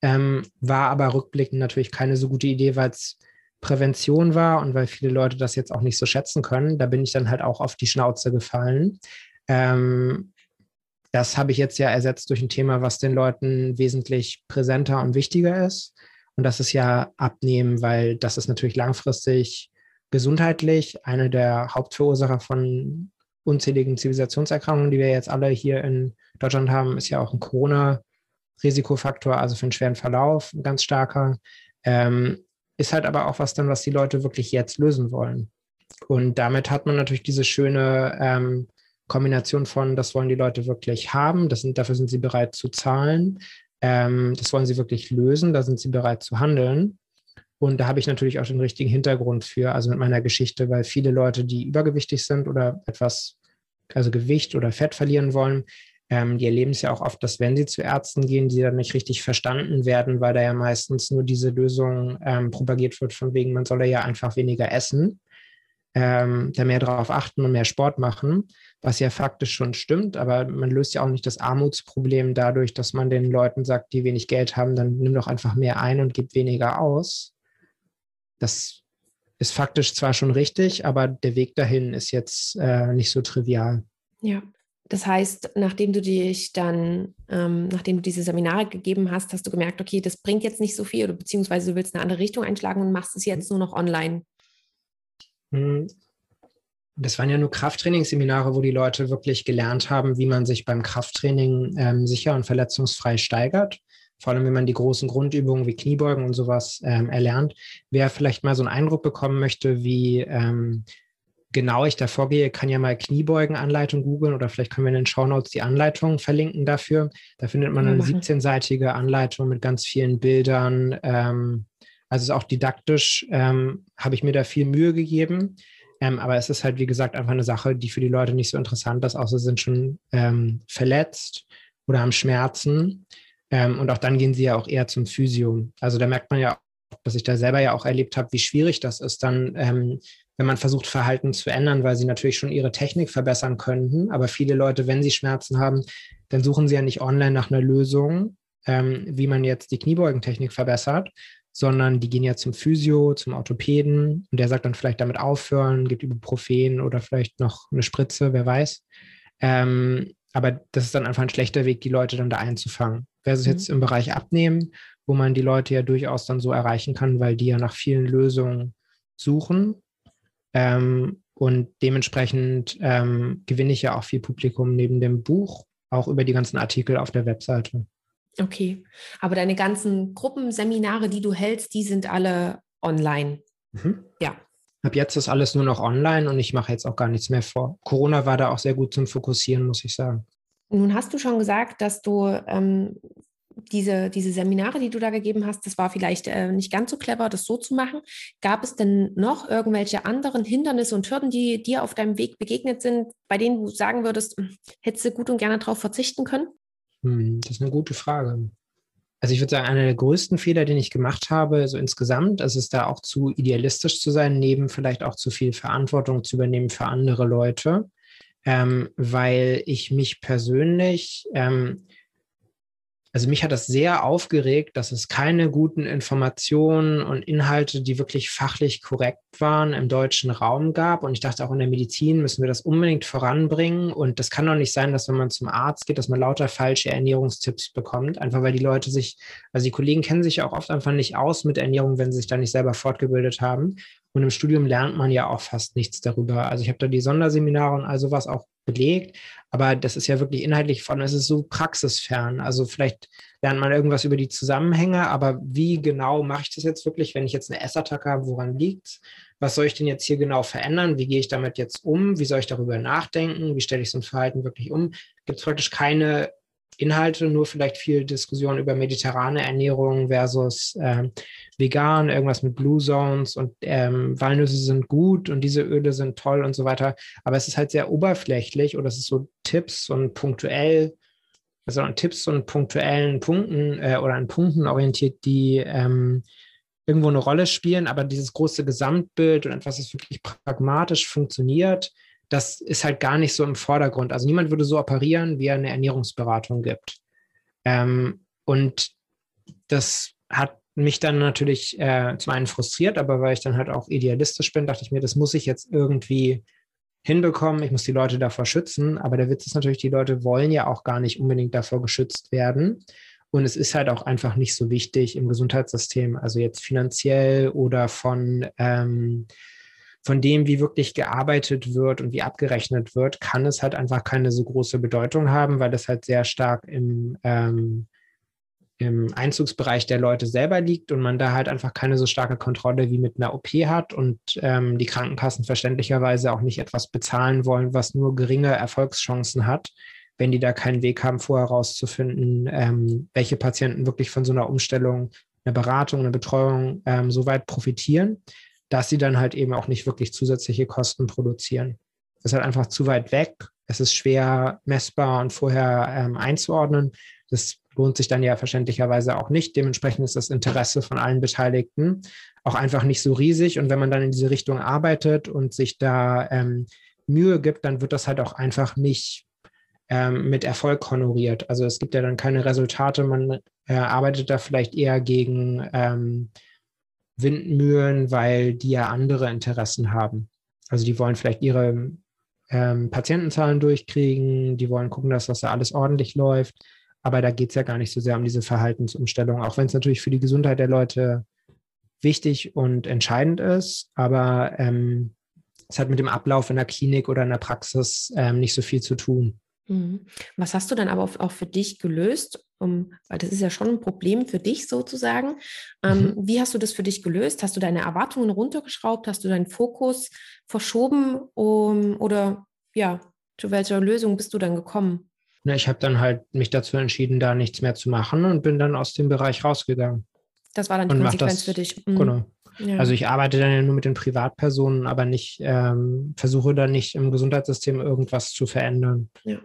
Ähm, war aber rückblickend natürlich keine so gute Idee, weil es Prävention war und weil viele Leute das jetzt auch nicht so schätzen können. Da bin ich dann halt auch auf die Schnauze gefallen. Ähm, das habe ich jetzt ja ersetzt durch ein Thema, was den Leuten wesentlich präsenter und wichtiger ist. Und das ist ja Abnehmen, weil das ist natürlich langfristig gesundheitlich eine der Hauptverursacher von unzähligen Zivilisationserkrankungen, die wir jetzt alle hier in Deutschland haben, ist ja auch ein Corona-Risikofaktor, also für einen schweren Verlauf, ein ganz starker. Ähm, ist halt aber auch was dann, was die Leute wirklich jetzt lösen wollen. Und damit hat man natürlich diese schöne ähm, Kombination von, das wollen die Leute wirklich haben, sind, dafür sind sie bereit zu zahlen, ähm, das wollen sie wirklich lösen, da sind sie bereit zu handeln. Und da habe ich natürlich auch den richtigen Hintergrund für, also mit meiner Geschichte, weil viele Leute, die übergewichtig sind oder etwas, also Gewicht oder Fett verlieren wollen, ähm, die erleben es ja auch oft, dass wenn sie zu Ärzten gehen, die dann nicht richtig verstanden werden, weil da ja meistens nur diese Lösung ähm, propagiert wird, von wegen, man solle ja einfach weniger essen, ähm, da mehr darauf achten und mehr Sport machen, was ja faktisch schon stimmt, aber man löst ja auch nicht das Armutsproblem dadurch, dass man den Leuten sagt, die wenig Geld haben, dann nimm doch einfach mehr ein und gib weniger aus. Das ist faktisch zwar schon richtig, aber der Weg dahin ist jetzt äh, nicht so trivial. Ja, das heißt, nachdem du dich dann, ähm, nachdem du diese Seminare gegeben hast, hast du gemerkt, okay, das bringt jetzt nicht so viel oder beziehungsweise du willst eine andere Richtung einschlagen und machst es jetzt nur noch online. Hm. Das waren ja nur Krafttrainingsseminare, wo die Leute wirklich gelernt haben, wie man sich beim Krafttraining ähm, sicher und verletzungsfrei steigert. Vor allem, wenn man die großen Grundübungen wie Kniebeugen und sowas ähm, erlernt. Wer vielleicht mal so einen Eindruck bekommen möchte, wie ähm, genau ich da vorgehe, kann ja mal Kniebeugen-Anleitung googeln oder vielleicht können wir in den Shownotes die Anleitung verlinken dafür. Da findet man eine 17-seitige Anleitung mit ganz vielen Bildern. Ähm, also auch didaktisch ähm, habe ich mir da viel Mühe gegeben. Ähm, aber es ist halt, wie gesagt, einfach eine Sache, die für die Leute nicht so interessant ist, außer sie sind schon ähm, verletzt oder haben Schmerzen. Ähm, und auch dann gehen sie ja auch eher zum Physio. Also da merkt man ja, dass ich da selber ja auch erlebt habe, wie schwierig das ist, dann ähm, wenn man versucht, Verhalten zu ändern, weil sie natürlich schon ihre Technik verbessern könnten. Aber viele Leute, wenn sie Schmerzen haben, dann suchen sie ja nicht online nach einer Lösung, ähm, wie man jetzt die Kniebeugentechnik verbessert, sondern die gehen ja zum Physio, zum Orthopäden und der sagt dann vielleicht damit aufhören, gibt Ibuprofen oder vielleicht noch eine Spritze, wer weiß. Ähm, aber das ist dann einfach ein schlechter Weg, die Leute dann da einzufangen. Versus mhm. jetzt im Bereich Abnehmen, wo man die Leute ja durchaus dann so erreichen kann, weil die ja nach vielen Lösungen suchen ähm, und dementsprechend ähm, gewinne ich ja auch viel Publikum neben dem Buch, auch über die ganzen Artikel auf der Webseite. Okay, aber deine ganzen Gruppenseminare, die du hältst, die sind alle online. Mhm. Ja. Ab jetzt ist alles nur noch online und ich mache jetzt auch gar nichts mehr vor. Corona war da auch sehr gut zum Fokussieren, muss ich sagen. Nun hast du schon gesagt, dass du ähm, diese, diese Seminare, die du da gegeben hast, das war vielleicht äh, nicht ganz so clever, das so zu machen. Gab es denn noch irgendwelche anderen Hindernisse und Hürden, die dir auf deinem Weg begegnet sind, bei denen du sagen würdest, hm, hättest du gut und gerne darauf verzichten können? Hm, das ist eine gute Frage. Also ich würde sagen, einer der größten Fehler, den ich gemacht habe, so insgesamt, ist es da auch zu idealistisch zu sein, neben vielleicht auch zu viel Verantwortung zu übernehmen für andere Leute, ähm, weil ich mich persönlich ähm, also mich hat das sehr aufgeregt, dass es keine guten Informationen und Inhalte, die wirklich fachlich korrekt waren, im deutschen Raum gab. Und ich dachte, auch in der Medizin müssen wir das unbedingt voranbringen. Und das kann doch nicht sein, dass wenn man zum Arzt geht, dass man lauter falsche Ernährungstipps bekommt. Einfach weil die Leute sich, also die Kollegen kennen sich ja auch oft einfach nicht aus mit Ernährung, wenn sie sich da nicht selber fortgebildet haben. Und im Studium lernt man ja auch fast nichts darüber. Also ich habe da die Sonderseminare und all sowas auch belegt, aber das ist ja wirklich inhaltlich von, es ist so praxisfern. Also vielleicht lernt man irgendwas über die Zusammenhänge, aber wie genau mache ich das jetzt wirklich, wenn ich jetzt eine Essattacke habe, woran liegt es? Was soll ich denn jetzt hier genau verändern? Wie gehe ich damit jetzt um? Wie soll ich darüber nachdenken? Wie stelle ich so ein Verhalten wirklich um? Gibt es praktisch keine Inhalte, nur vielleicht viel Diskussion über mediterrane Ernährung versus äh, vegan, irgendwas mit Blue Zones und ähm, Walnüsse sind gut und diese Öle sind toll und so weiter. Aber es ist halt sehr oberflächlich oder es ist so Tipps und punktuell, also an Tipps und punktuellen Punkten äh, oder an Punkten orientiert, die ähm, irgendwo eine Rolle spielen, aber dieses große Gesamtbild und etwas, das wirklich pragmatisch funktioniert, das ist halt gar nicht so im Vordergrund. Also niemand würde so operieren, wie er eine Ernährungsberatung gibt. Ähm, und das hat mich dann natürlich äh, zum einen frustriert, aber weil ich dann halt auch idealistisch bin, dachte ich mir, das muss ich jetzt irgendwie hinbekommen. Ich muss die Leute davor schützen. Aber der Witz ist natürlich, die Leute wollen ja auch gar nicht unbedingt davor geschützt werden. Und es ist halt auch einfach nicht so wichtig im Gesundheitssystem, also jetzt finanziell oder von, ähm, von dem, wie wirklich gearbeitet wird und wie abgerechnet wird, kann es halt einfach keine so große Bedeutung haben, weil das halt sehr stark im, ähm, im Einzugsbereich der Leute selber liegt und man da halt einfach keine so starke Kontrolle wie mit einer OP hat und ähm, die Krankenkassen verständlicherweise auch nicht etwas bezahlen wollen, was nur geringe Erfolgschancen hat wenn die da keinen Weg haben, vorher herauszufinden, ähm, welche Patienten wirklich von so einer Umstellung, einer Beratung, einer Betreuung ähm, so weit profitieren, dass sie dann halt eben auch nicht wirklich zusätzliche Kosten produzieren. Das ist halt einfach zu weit weg. Es ist schwer messbar und vorher ähm, einzuordnen. Das lohnt sich dann ja verständlicherweise auch nicht. Dementsprechend ist das Interesse von allen Beteiligten auch einfach nicht so riesig. Und wenn man dann in diese Richtung arbeitet und sich da ähm, Mühe gibt, dann wird das halt auch einfach nicht ähm, mit Erfolg honoriert. Also es gibt ja dann keine Resultate, man äh, arbeitet da vielleicht eher gegen ähm, Windmühlen, weil die ja andere Interessen haben. Also die wollen vielleicht ihre ähm, Patientenzahlen durchkriegen, die wollen gucken, dass das da alles ordentlich läuft. Aber da geht es ja gar nicht so sehr um diese Verhaltensumstellung, auch wenn es natürlich für die Gesundheit der Leute wichtig und entscheidend ist. Aber ähm, es hat mit dem Ablauf in der Klinik oder in der Praxis ähm, nicht so viel zu tun. Mhm. Was hast du dann aber auch für dich gelöst? Um, weil das ist ja schon ein Problem für dich sozusagen. Ähm, mhm. Wie hast du das für dich gelöst? Hast du deine Erwartungen runtergeschraubt? Hast du deinen Fokus verschoben? Um, oder ja, zu welcher Lösung bist du dann gekommen? Na, ich habe dann halt mich dazu entschieden, da nichts mehr zu machen und bin dann aus dem Bereich rausgegangen. Das war dann die Konsequenz das, für dich. Mhm. Genau. Ja. Also ich arbeite dann ja nur mit den Privatpersonen, aber nicht, ähm, versuche dann nicht im Gesundheitssystem irgendwas zu verändern. Ja.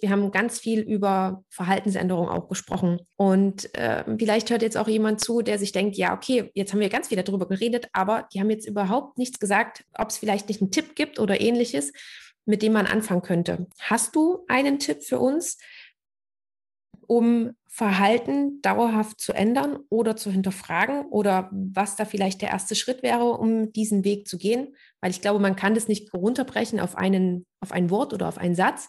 Wir haben ganz viel über Verhaltensänderung auch gesprochen. Und äh, vielleicht hört jetzt auch jemand zu, der sich denkt, ja, okay, jetzt haben wir ganz viel darüber geredet, aber die haben jetzt überhaupt nichts gesagt, ob es vielleicht nicht einen Tipp gibt oder ähnliches, mit dem man anfangen könnte. Hast du einen Tipp für uns, um Verhalten dauerhaft zu ändern oder zu hinterfragen oder was da vielleicht der erste Schritt wäre, um diesen Weg zu gehen? Weil ich glaube, man kann das nicht runterbrechen auf, einen, auf ein Wort oder auf einen Satz,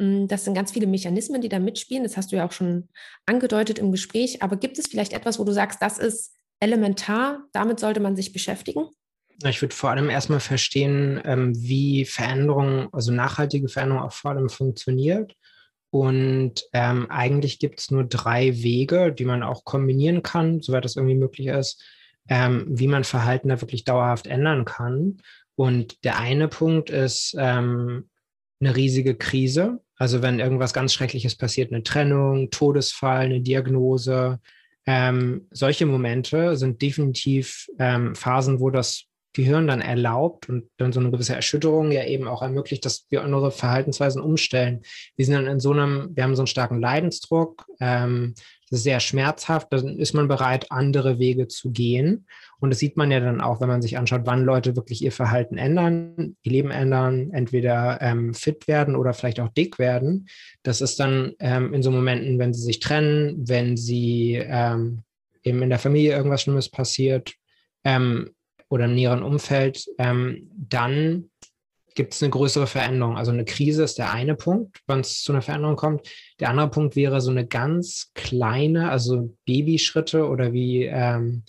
das sind ganz viele Mechanismen, die da mitspielen. Das hast du ja auch schon angedeutet im Gespräch. Aber gibt es vielleicht etwas, wo du sagst, das ist elementar, damit sollte man sich beschäftigen? Ich würde vor allem erstmal verstehen, ähm, wie Veränderung, also nachhaltige Veränderung auch vor allem funktioniert. Und ähm, eigentlich gibt es nur drei Wege, die man auch kombinieren kann, soweit das irgendwie möglich ist, ähm, wie man Verhalten da wirklich dauerhaft ändern kann. Und der eine Punkt ist ähm, eine riesige Krise. Also wenn irgendwas ganz Schreckliches passiert, eine Trennung, Todesfall, eine Diagnose, ähm, solche Momente sind definitiv ähm, Phasen, wo das Gehirn dann erlaubt und dann so eine gewisse Erschütterung ja eben auch ermöglicht, dass wir unsere Verhaltensweisen umstellen. Wir sind dann in so einem, wir haben so einen starken Leidensdruck, ähm, sehr schmerzhaft, dann ist man bereit, andere Wege zu gehen. Und das sieht man ja dann auch, wenn man sich anschaut, wann Leute wirklich ihr Verhalten ändern, ihr Leben ändern, entweder ähm, fit werden oder vielleicht auch dick werden. Das ist dann ähm, in so Momenten, wenn sie sich trennen, wenn sie ähm, eben in der Familie irgendwas Schlimmes passiert ähm, oder im näheren Umfeld, ähm, dann gibt es eine größere Veränderung. Also eine Krise ist der eine Punkt, wenn es zu einer Veränderung kommt. Der andere Punkt wäre so eine ganz kleine, also Babyschritte oder wie ähm,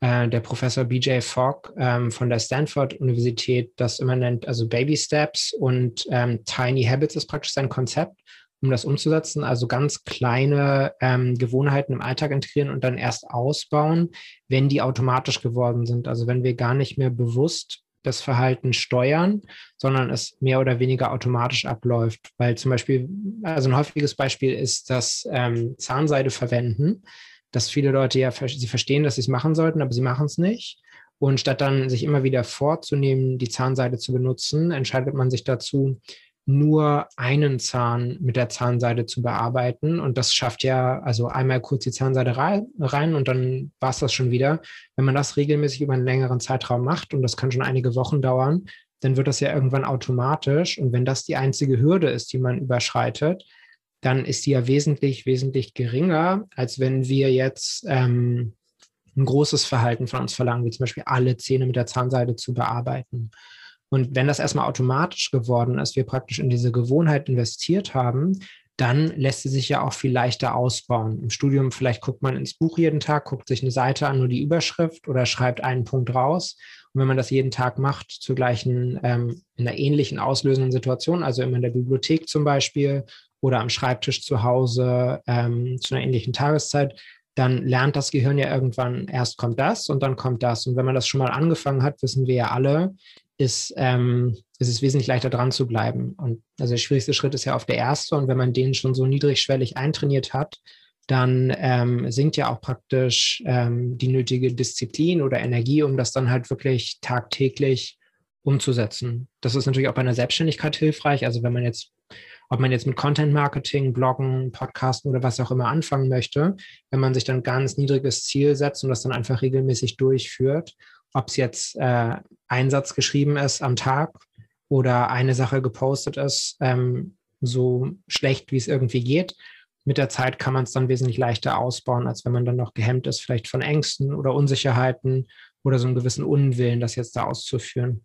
äh, der Professor BJ Fogg ähm, von der Stanford Universität das immer nennt, also Baby Steps und ähm, Tiny Habits ist praktisch sein Konzept, um das umzusetzen. Also ganz kleine ähm, Gewohnheiten im Alltag integrieren und dann erst ausbauen, wenn die automatisch geworden sind. Also wenn wir gar nicht mehr bewusst das Verhalten steuern, sondern es mehr oder weniger automatisch abläuft. Weil zum Beispiel, also ein häufiges Beispiel ist das ähm, Zahnseide verwenden, dass viele Leute ja, sie verstehen, dass sie es machen sollten, aber sie machen es nicht. Und statt dann sich immer wieder vorzunehmen, die Zahnseide zu benutzen, entscheidet man sich dazu, nur einen Zahn mit der Zahnseide zu bearbeiten. Und das schafft ja, also einmal kurz die Zahnseide rein und dann war es das schon wieder. Wenn man das regelmäßig über einen längeren Zeitraum macht, und das kann schon einige Wochen dauern, dann wird das ja irgendwann automatisch. Und wenn das die einzige Hürde ist, die man überschreitet, dann ist die ja wesentlich, wesentlich geringer, als wenn wir jetzt ähm, ein großes Verhalten von uns verlangen, wie zum Beispiel alle Zähne mit der Zahnseide zu bearbeiten. Und wenn das erstmal automatisch geworden ist, wir praktisch in diese Gewohnheit investiert haben, dann lässt sie sich ja auch viel leichter ausbauen. Im Studium vielleicht guckt man ins Buch jeden Tag, guckt sich eine Seite an, nur die Überschrift oder schreibt einen Punkt raus. Und wenn man das jeden Tag macht, zur gleichen, ähm, in einer ähnlichen auslösenden Situation, also immer in der Bibliothek zum Beispiel oder am Schreibtisch zu Hause ähm, zu einer ähnlichen Tageszeit, dann lernt das Gehirn ja irgendwann, erst kommt das und dann kommt das. Und wenn man das schon mal angefangen hat, wissen wir ja alle, ist, ähm, ist es wesentlich leichter dran zu bleiben. Und also der schwierigste Schritt ist ja auf der erste. Und wenn man den schon so niedrigschwellig eintrainiert hat, dann ähm, sinkt ja auch praktisch ähm, die nötige Disziplin oder Energie, um das dann halt wirklich tagtäglich umzusetzen. Das ist natürlich auch bei einer Selbstständigkeit hilfreich. Also wenn man jetzt, ob man jetzt mit Content Marketing, Bloggen, Podcasten oder was auch immer anfangen möchte, wenn man sich dann ganz niedriges Ziel setzt und das dann einfach regelmäßig durchführt ob es jetzt äh, ein Satz geschrieben ist am Tag oder eine Sache gepostet ist, ähm, so schlecht wie es irgendwie geht. Mit der Zeit kann man es dann wesentlich leichter ausbauen, als wenn man dann noch gehemmt ist, vielleicht von Ängsten oder Unsicherheiten oder so einen gewissen Unwillen, das jetzt da auszuführen.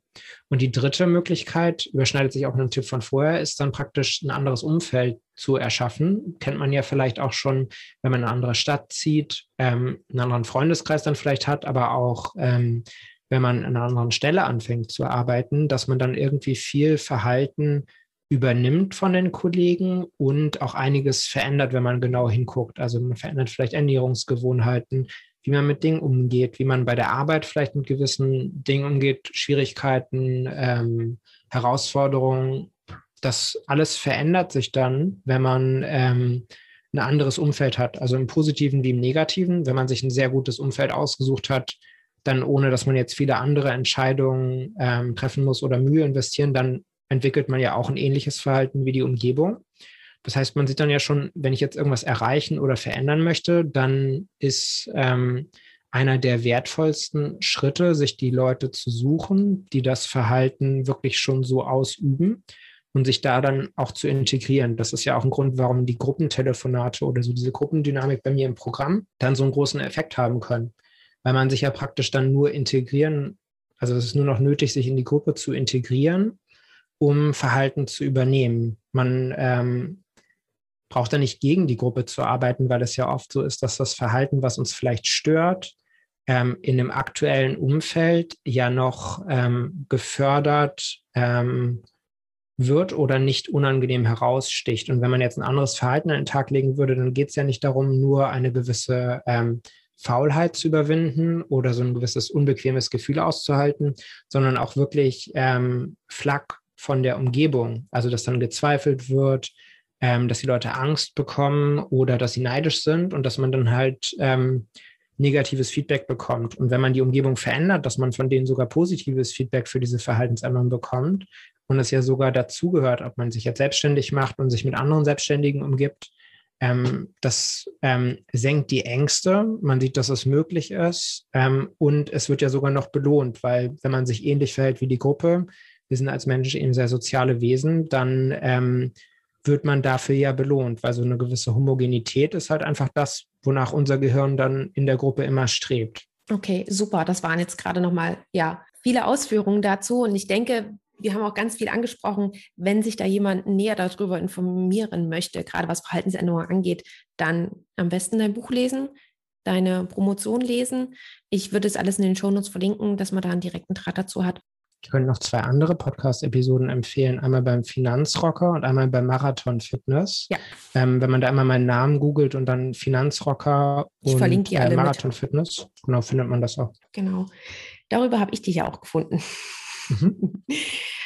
Und die dritte Möglichkeit, überschneidet sich auch mit dem Tipp von vorher, ist dann praktisch ein anderes Umfeld zu erschaffen. Kennt man ja vielleicht auch schon, wenn man in eine andere Stadt zieht, ähm, einen anderen Freundeskreis dann vielleicht hat, aber auch ähm, wenn man an einer anderen Stelle anfängt zu arbeiten, dass man dann irgendwie viel Verhalten übernimmt von den Kollegen und auch einiges verändert, wenn man genau hinguckt. Also man verändert vielleicht Ernährungsgewohnheiten, wie man mit Dingen umgeht, wie man bei der Arbeit vielleicht mit gewissen Dingen umgeht, Schwierigkeiten, ähm, Herausforderungen. Das alles verändert sich dann, wenn man ähm, ein anderes Umfeld hat, also im positiven wie im negativen. Wenn man sich ein sehr gutes Umfeld ausgesucht hat, dann ohne dass man jetzt viele andere Entscheidungen ähm, treffen muss oder Mühe investieren, dann entwickelt man ja auch ein ähnliches Verhalten wie die Umgebung. Das heißt, man sieht dann ja schon, wenn ich jetzt irgendwas erreichen oder verändern möchte, dann ist ähm, einer der wertvollsten Schritte, sich die Leute zu suchen, die das Verhalten wirklich schon so ausüben und sich da dann auch zu integrieren. Das ist ja auch ein Grund, warum die Gruppentelefonate oder so diese Gruppendynamik bei mir im Programm dann so einen großen Effekt haben können, weil man sich ja praktisch dann nur integrieren, also es ist nur noch nötig, sich in die Gruppe zu integrieren, um Verhalten zu übernehmen. Man ähm, braucht er nicht gegen die Gruppe zu arbeiten, weil es ja oft so ist, dass das Verhalten, was uns vielleicht stört, ähm, in dem aktuellen Umfeld ja noch ähm, gefördert ähm, wird oder nicht unangenehm heraussticht. Und wenn man jetzt ein anderes Verhalten an den Tag legen würde, dann geht es ja nicht darum, nur eine gewisse ähm, Faulheit zu überwinden oder so ein gewisses unbequemes Gefühl auszuhalten, sondern auch wirklich ähm, Flack von der Umgebung. Also dass dann gezweifelt wird, ähm, dass die Leute Angst bekommen oder dass sie neidisch sind und dass man dann halt ähm, negatives Feedback bekommt. Und wenn man die Umgebung verändert, dass man von denen sogar positives Feedback für diese Verhaltensänderung bekommt und es ja sogar dazugehört, ob man sich jetzt selbstständig macht und sich mit anderen Selbstständigen umgibt, ähm, das ähm, senkt die Ängste. Man sieht, dass es möglich ist. Ähm, und es wird ja sogar noch belohnt, weil wenn man sich ähnlich verhält wie die Gruppe, wir sind als Menschen eben sehr soziale Wesen, dann ähm, wird man dafür ja belohnt, weil so eine gewisse Homogenität ist halt einfach das, wonach unser Gehirn dann in der Gruppe immer strebt. Okay, super. Das waren jetzt gerade nochmal, ja, viele Ausführungen dazu. Und ich denke, wir haben auch ganz viel angesprochen, wenn sich da jemand näher darüber informieren möchte, gerade was Verhaltensänderungen angeht, dann am besten dein Buch lesen, deine Promotion lesen. Ich würde es alles in den Shownotes verlinken, dass man da einen direkten Draht dazu hat. Ich könnte noch zwei andere Podcast-Episoden empfehlen. Einmal beim Finanzrocker und einmal beim Marathon Fitness. Ja. Ähm, wenn man da einmal meinen Namen googelt und dann Finanzrocker ich und äh, Marathon mit. Fitness, genau, findet man das auch. Genau. Darüber habe ich dich ja auch gefunden. Mhm.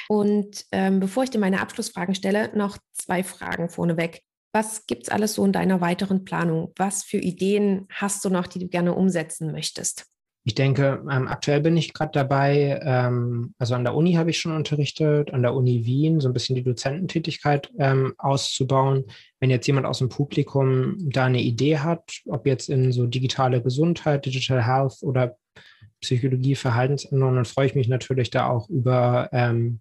Und ähm, bevor ich dir meine Abschlussfragen stelle, noch zwei Fragen vorneweg. Was gibt es alles so in deiner weiteren Planung? Was für Ideen hast du noch, die du gerne umsetzen möchtest? Ich denke, ähm, aktuell bin ich gerade dabei, ähm, also an der Uni habe ich schon unterrichtet, an der Uni Wien so ein bisschen die Dozententätigkeit ähm, auszubauen. Wenn jetzt jemand aus dem Publikum da eine Idee hat, ob jetzt in so digitale Gesundheit, Digital Health oder Psychologie, Verhaltensänderung, dann freue ich mich natürlich da auch über ähm,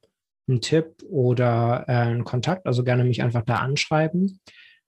einen Tipp oder äh, einen Kontakt. Also gerne mich einfach da anschreiben.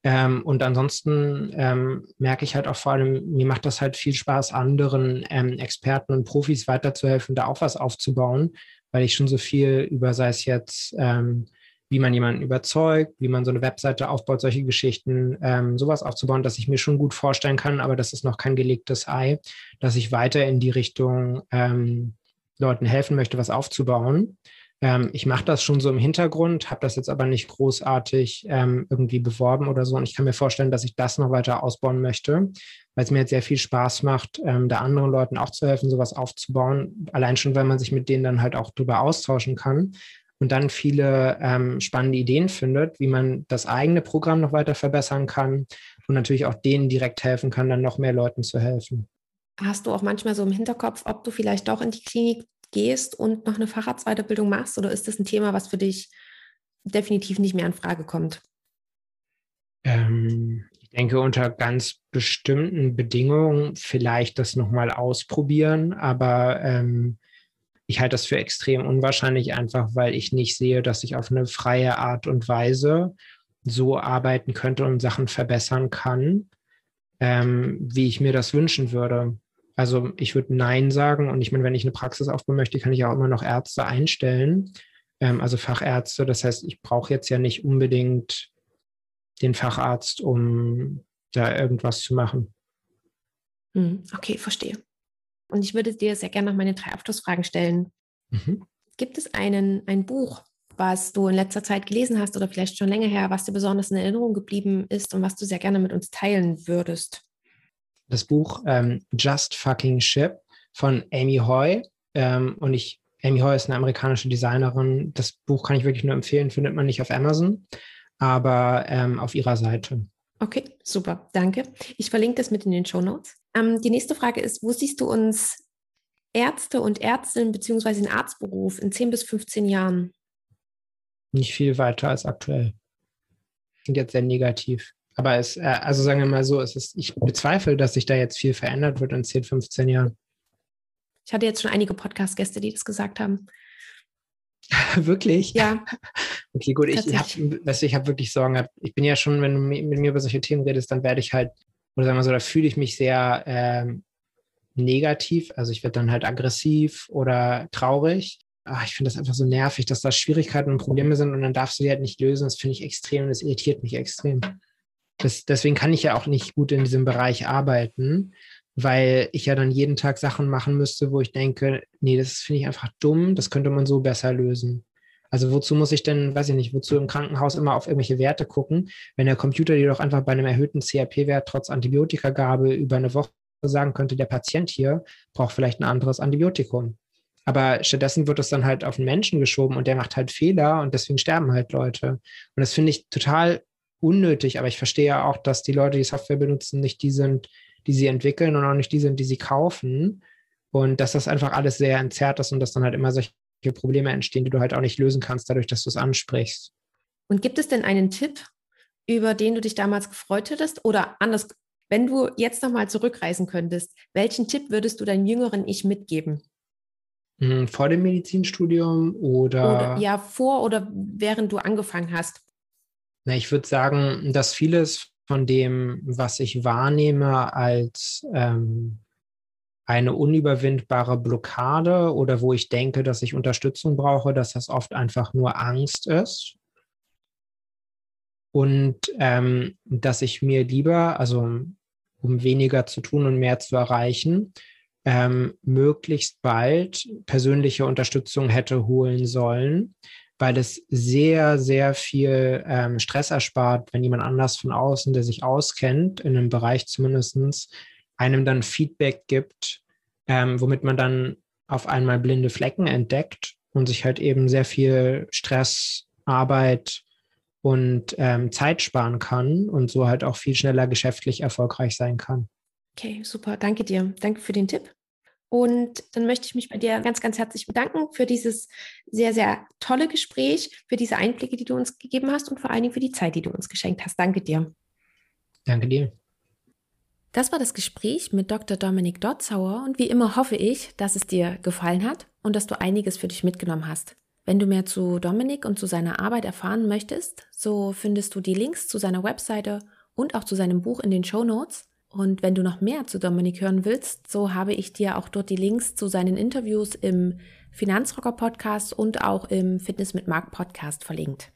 Ähm, und ansonsten ähm, merke ich halt auch vor allem, mir macht das halt viel Spaß, anderen ähm, Experten und Profis weiterzuhelfen, da auch was aufzubauen, weil ich schon so viel über, sei es jetzt, ähm, wie man jemanden überzeugt, wie man so eine Webseite aufbaut, solche Geschichten, ähm, sowas aufzubauen, dass ich mir schon gut vorstellen kann, aber das ist noch kein gelegtes Ei, dass ich weiter in die Richtung ähm, Leuten helfen möchte, was aufzubauen. Ähm, ich mache das schon so im Hintergrund, habe das jetzt aber nicht großartig ähm, irgendwie beworben oder so. Und ich kann mir vorstellen, dass ich das noch weiter ausbauen möchte, weil es mir jetzt sehr viel Spaß macht, ähm, da anderen Leuten auch zu helfen, sowas aufzubauen. Allein schon, weil man sich mit denen dann halt auch drüber austauschen kann und dann viele ähm, spannende Ideen findet, wie man das eigene Programm noch weiter verbessern kann und natürlich auch denen direkt helfen kann, dann noch mehr Leuten zu helfen. Hast du auch manchmal so im Hinterkopf, ob du vielleicht doch in die Klinik gehst und noch eine Facharztweiterbildung machst? Oder ist das ein Thema, was für dich definitiv nicht mehr in Frage kommt? Ähm, ich denke, unter ganz bestimmten Bedingungen vielleicht das nochmal ausprobieren, aber ähm, ich halte das für extrem unwahrscheinlich, einfach weil ich nicht sehe, dass ich auf eine freie Art und Weise so arbeiten könnte und Sachen verbessern kann, ähm, wie ich mir das wünschen würde. Also ich würde Nein sagen und ich meine, wenn ich eine Praxis aufbauen möchte, kann ich auch immer noch Ärzte einstellen, ähm, also Fachärzte. Das heißt, ich brauche jetzt ja nicht unbedingt den Facharzt, um da irgendwas zu machen. Hm, okay, verstehe. Und ich würde dir sehr gerne noch meine drei Abschlussfragen stellen. Mhm. Gibt es einen, ein Buch, was du in letzter Zeit gelesen hast oder vielleicht schon länger her, was dir besonders in Erinnerung geblieben ist und was du sehr gerne mit uns teilen würdest? das Buch ähm, Just Fucking Ship von Amy Hoy. Ähm, und ich, Amy Hoy ist eine amerikanische Designerin. Das Buch kann ich wirklich nur empfehlen, findet man nicht auf Amazon, aber ähm, auf ihrer Seite. Okay, super, danke. Ich verlinke das mit in den Show Notes. Ähm, die nächste Frage ist, wo siehst du uns Ärzte und Ärztinnen beziehungsweise den Arztberuf in 10 bis 15 Jahren? Nicht viel weiter als aktuell. Klingt jetzt sehr negativ. Aber es, äh, also sagen wir mal so, es ist, ich bezweifle, dass sich da jetzt viel verändert wird in 10, 15 Jahren. Ich hatte jetzt schon einige Podcast-Gäste, die das gesagt haben. wirklich? Ja. Okay, gut. Ich habe ich hab wirklich Sorgen. Ich bin ja schon, wenn du mit mir über solche Themen redest, dann werde ich halt, oder sagen wir so, da fühle ich mich sehr ähm, negativ. Also ich werde dann halt aggressiv oder traurig. Ach, ich finde das einfach so nervig, dass da Schwierigkeiten und Probleme sind und dann darfst du die halt nicht lösen. Das finde ich extrem, das irritiert mich extrem. Das, deswegen kann ich ja auch nicht gut in diesem Bereich arbeiten, weil ich ja dann jeden Tag Sachen machen müsste, wo ich denke, nee, das finde ich einfach dumm, das könnte man so besser lösen. Also wozu muss ich denn, weiß ich nicht, wozu im Krankenhaus immer auf irgendwelche Werte gucken, wenn der Computer dir doch einfach bei einem erhöhten CRP-Wert trotz Antibiotikagabe über eine Woche sagen könnte, der Patient hier braucht vielleicht ein anderes Antibiotikum. Aber stattdessen wird es dann halt auf den Menschen geschoben und der macht halt Fehler und deswegen sterben halt Leute. Und das finde ich total unnötig, aber ich verstehe ja auch, dass die Leute, die Software benutzen, nicht die sind, die sie entwickeln und auch nicht die sind, die sie kaufen. Und dass das einfach alles sehr entzerrt ist und dass dann halt immer solche Probleme entstehen, die du halt auch nicht lösen kannst, dadurch, dass du es ansprichst. Und gibt es denn einen Tipp, über den du dich damals gefreut hättest? Oder anders, wenn du jetzt nochmal zurückreisen könntest, welchen Tipp würdest du deinem jüngeren Ich mitgeben? Hm, vor dem Medizinstudium oder? oder ja, vor oder während du angefangen hast. Na, ich würde sagen, dass vieles von dem, was ich wahrnehme als ähm, eine unüberwindbare Blockade oder wo ich denke, dass ich Unterstützung brauche, dass das oft einfach nur Angst ist. Und ähm, dass ich mir lieber, also um weniger zu tun und mehr zu erreichen, ähm, möglichst bald persönliche Unterstützung hätte holen sollen, weil es sehr, sehr viel ähm, Stress erspart, wenn jemand anders von außen, der sich auskennt, in einem Bereich zumindest, einem dann Feedback gibt, ähm, womit man dann auf einmal blinde Flecken entdeckt und sich halt eben sehr viel Stress, Arbeit und ähm, Zeit sparen kann und so halt auch viel schneller geschäftlich erfolgreich sein kann. Okay, super. Danke dir. Danke für den Tipp. Und dann möchte ich mich bei dir ganz, ganz herzlich bedanken für dieses sehr, sehr tolle Gespräch, für diese Einblicke, die du uns gegeben hast und vor allen Dingen für die Zeit, die du uns geschenkt hast. Danke dir. Danke dir. Das war das Gespräch mit Dr. Dominik Dotzauer und wie immer hoffe ich, dass es dir gefallen hat und dass du einiges für dich mitgenommen hast. Wenn du mehr zu Dominik und zu seiner Arbeit erfahren möchtest, so findest du die Links zu seiner Webseite und auch zu seinem Buch in den Show Notes. Und wenn du noch mehr zu Dominik hören willst, so habe ich dir auch dort die Links zu seinen Interviews im Finanzrocker Podcast und auch im Fitness mit Mark Podcast verlinkt.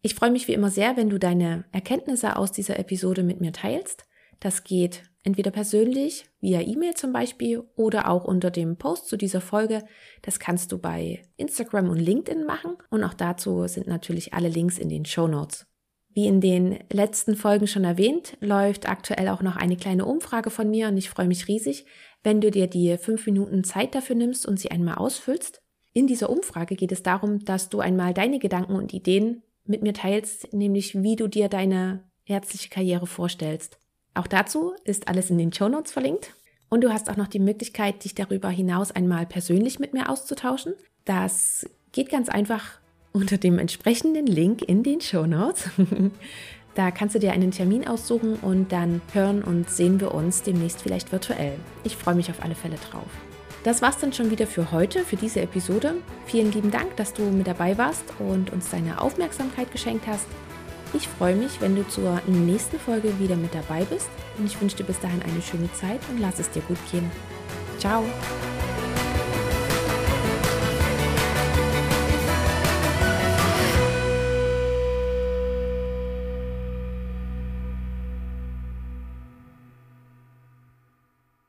Ich freue mich wie immer sehr, wenn du deine Erkenntnisse aus dieser Episode mit mir teilst. Das geht entweder persönlich, via E-Mail zum Beispiel, oder auch unter dem Post zu dieser Folge. Das kannst du bei Instagram und LinkedIn machen. Und auch dazu sind natürlich alle Links in den Show Notes. Wie in den letzten Folgen schon erwähnt, läuft aktuell auch noch eine kleine Umfrage von mir und ich freue mich riesig, wenn du dir die fünf Minuten Zeit dafür nimmst und sie einmal ausfüllst. In dieser Umfrage geht es darum, dass du einmal deine Gedanken und Ideen mit mir teilst, nämlich wie du dir deine ärztliche Karriere vorstellst. Auch dazu ist alles in den Show Notes verlinkt. Und du hast auch noch die Möglichkeit, dich darüber hinaus einmal persönlich mit mir auszutauschen. Das geht ganz einfach unter dem entsprechenden Link in den Show Notes. da kannst du dir einen Termin aussuchen und dann hören und sehen wir uns demnächst vielleicht virtuell. Ich freue mich auf alle Fälle drauf. Das war's dann schon wieder für heute, für diese Episode. Vielen lieben Dank, dass du mit dabei warst und uns deine Aufmerksamkeit geschenkt hast. Ich freue mich, wenn du zur nächsten Folge wieder mit dabei bist und ich wünsche dir bis dahin eine schöne Zeit und lass es dir gut gehen. Ciao!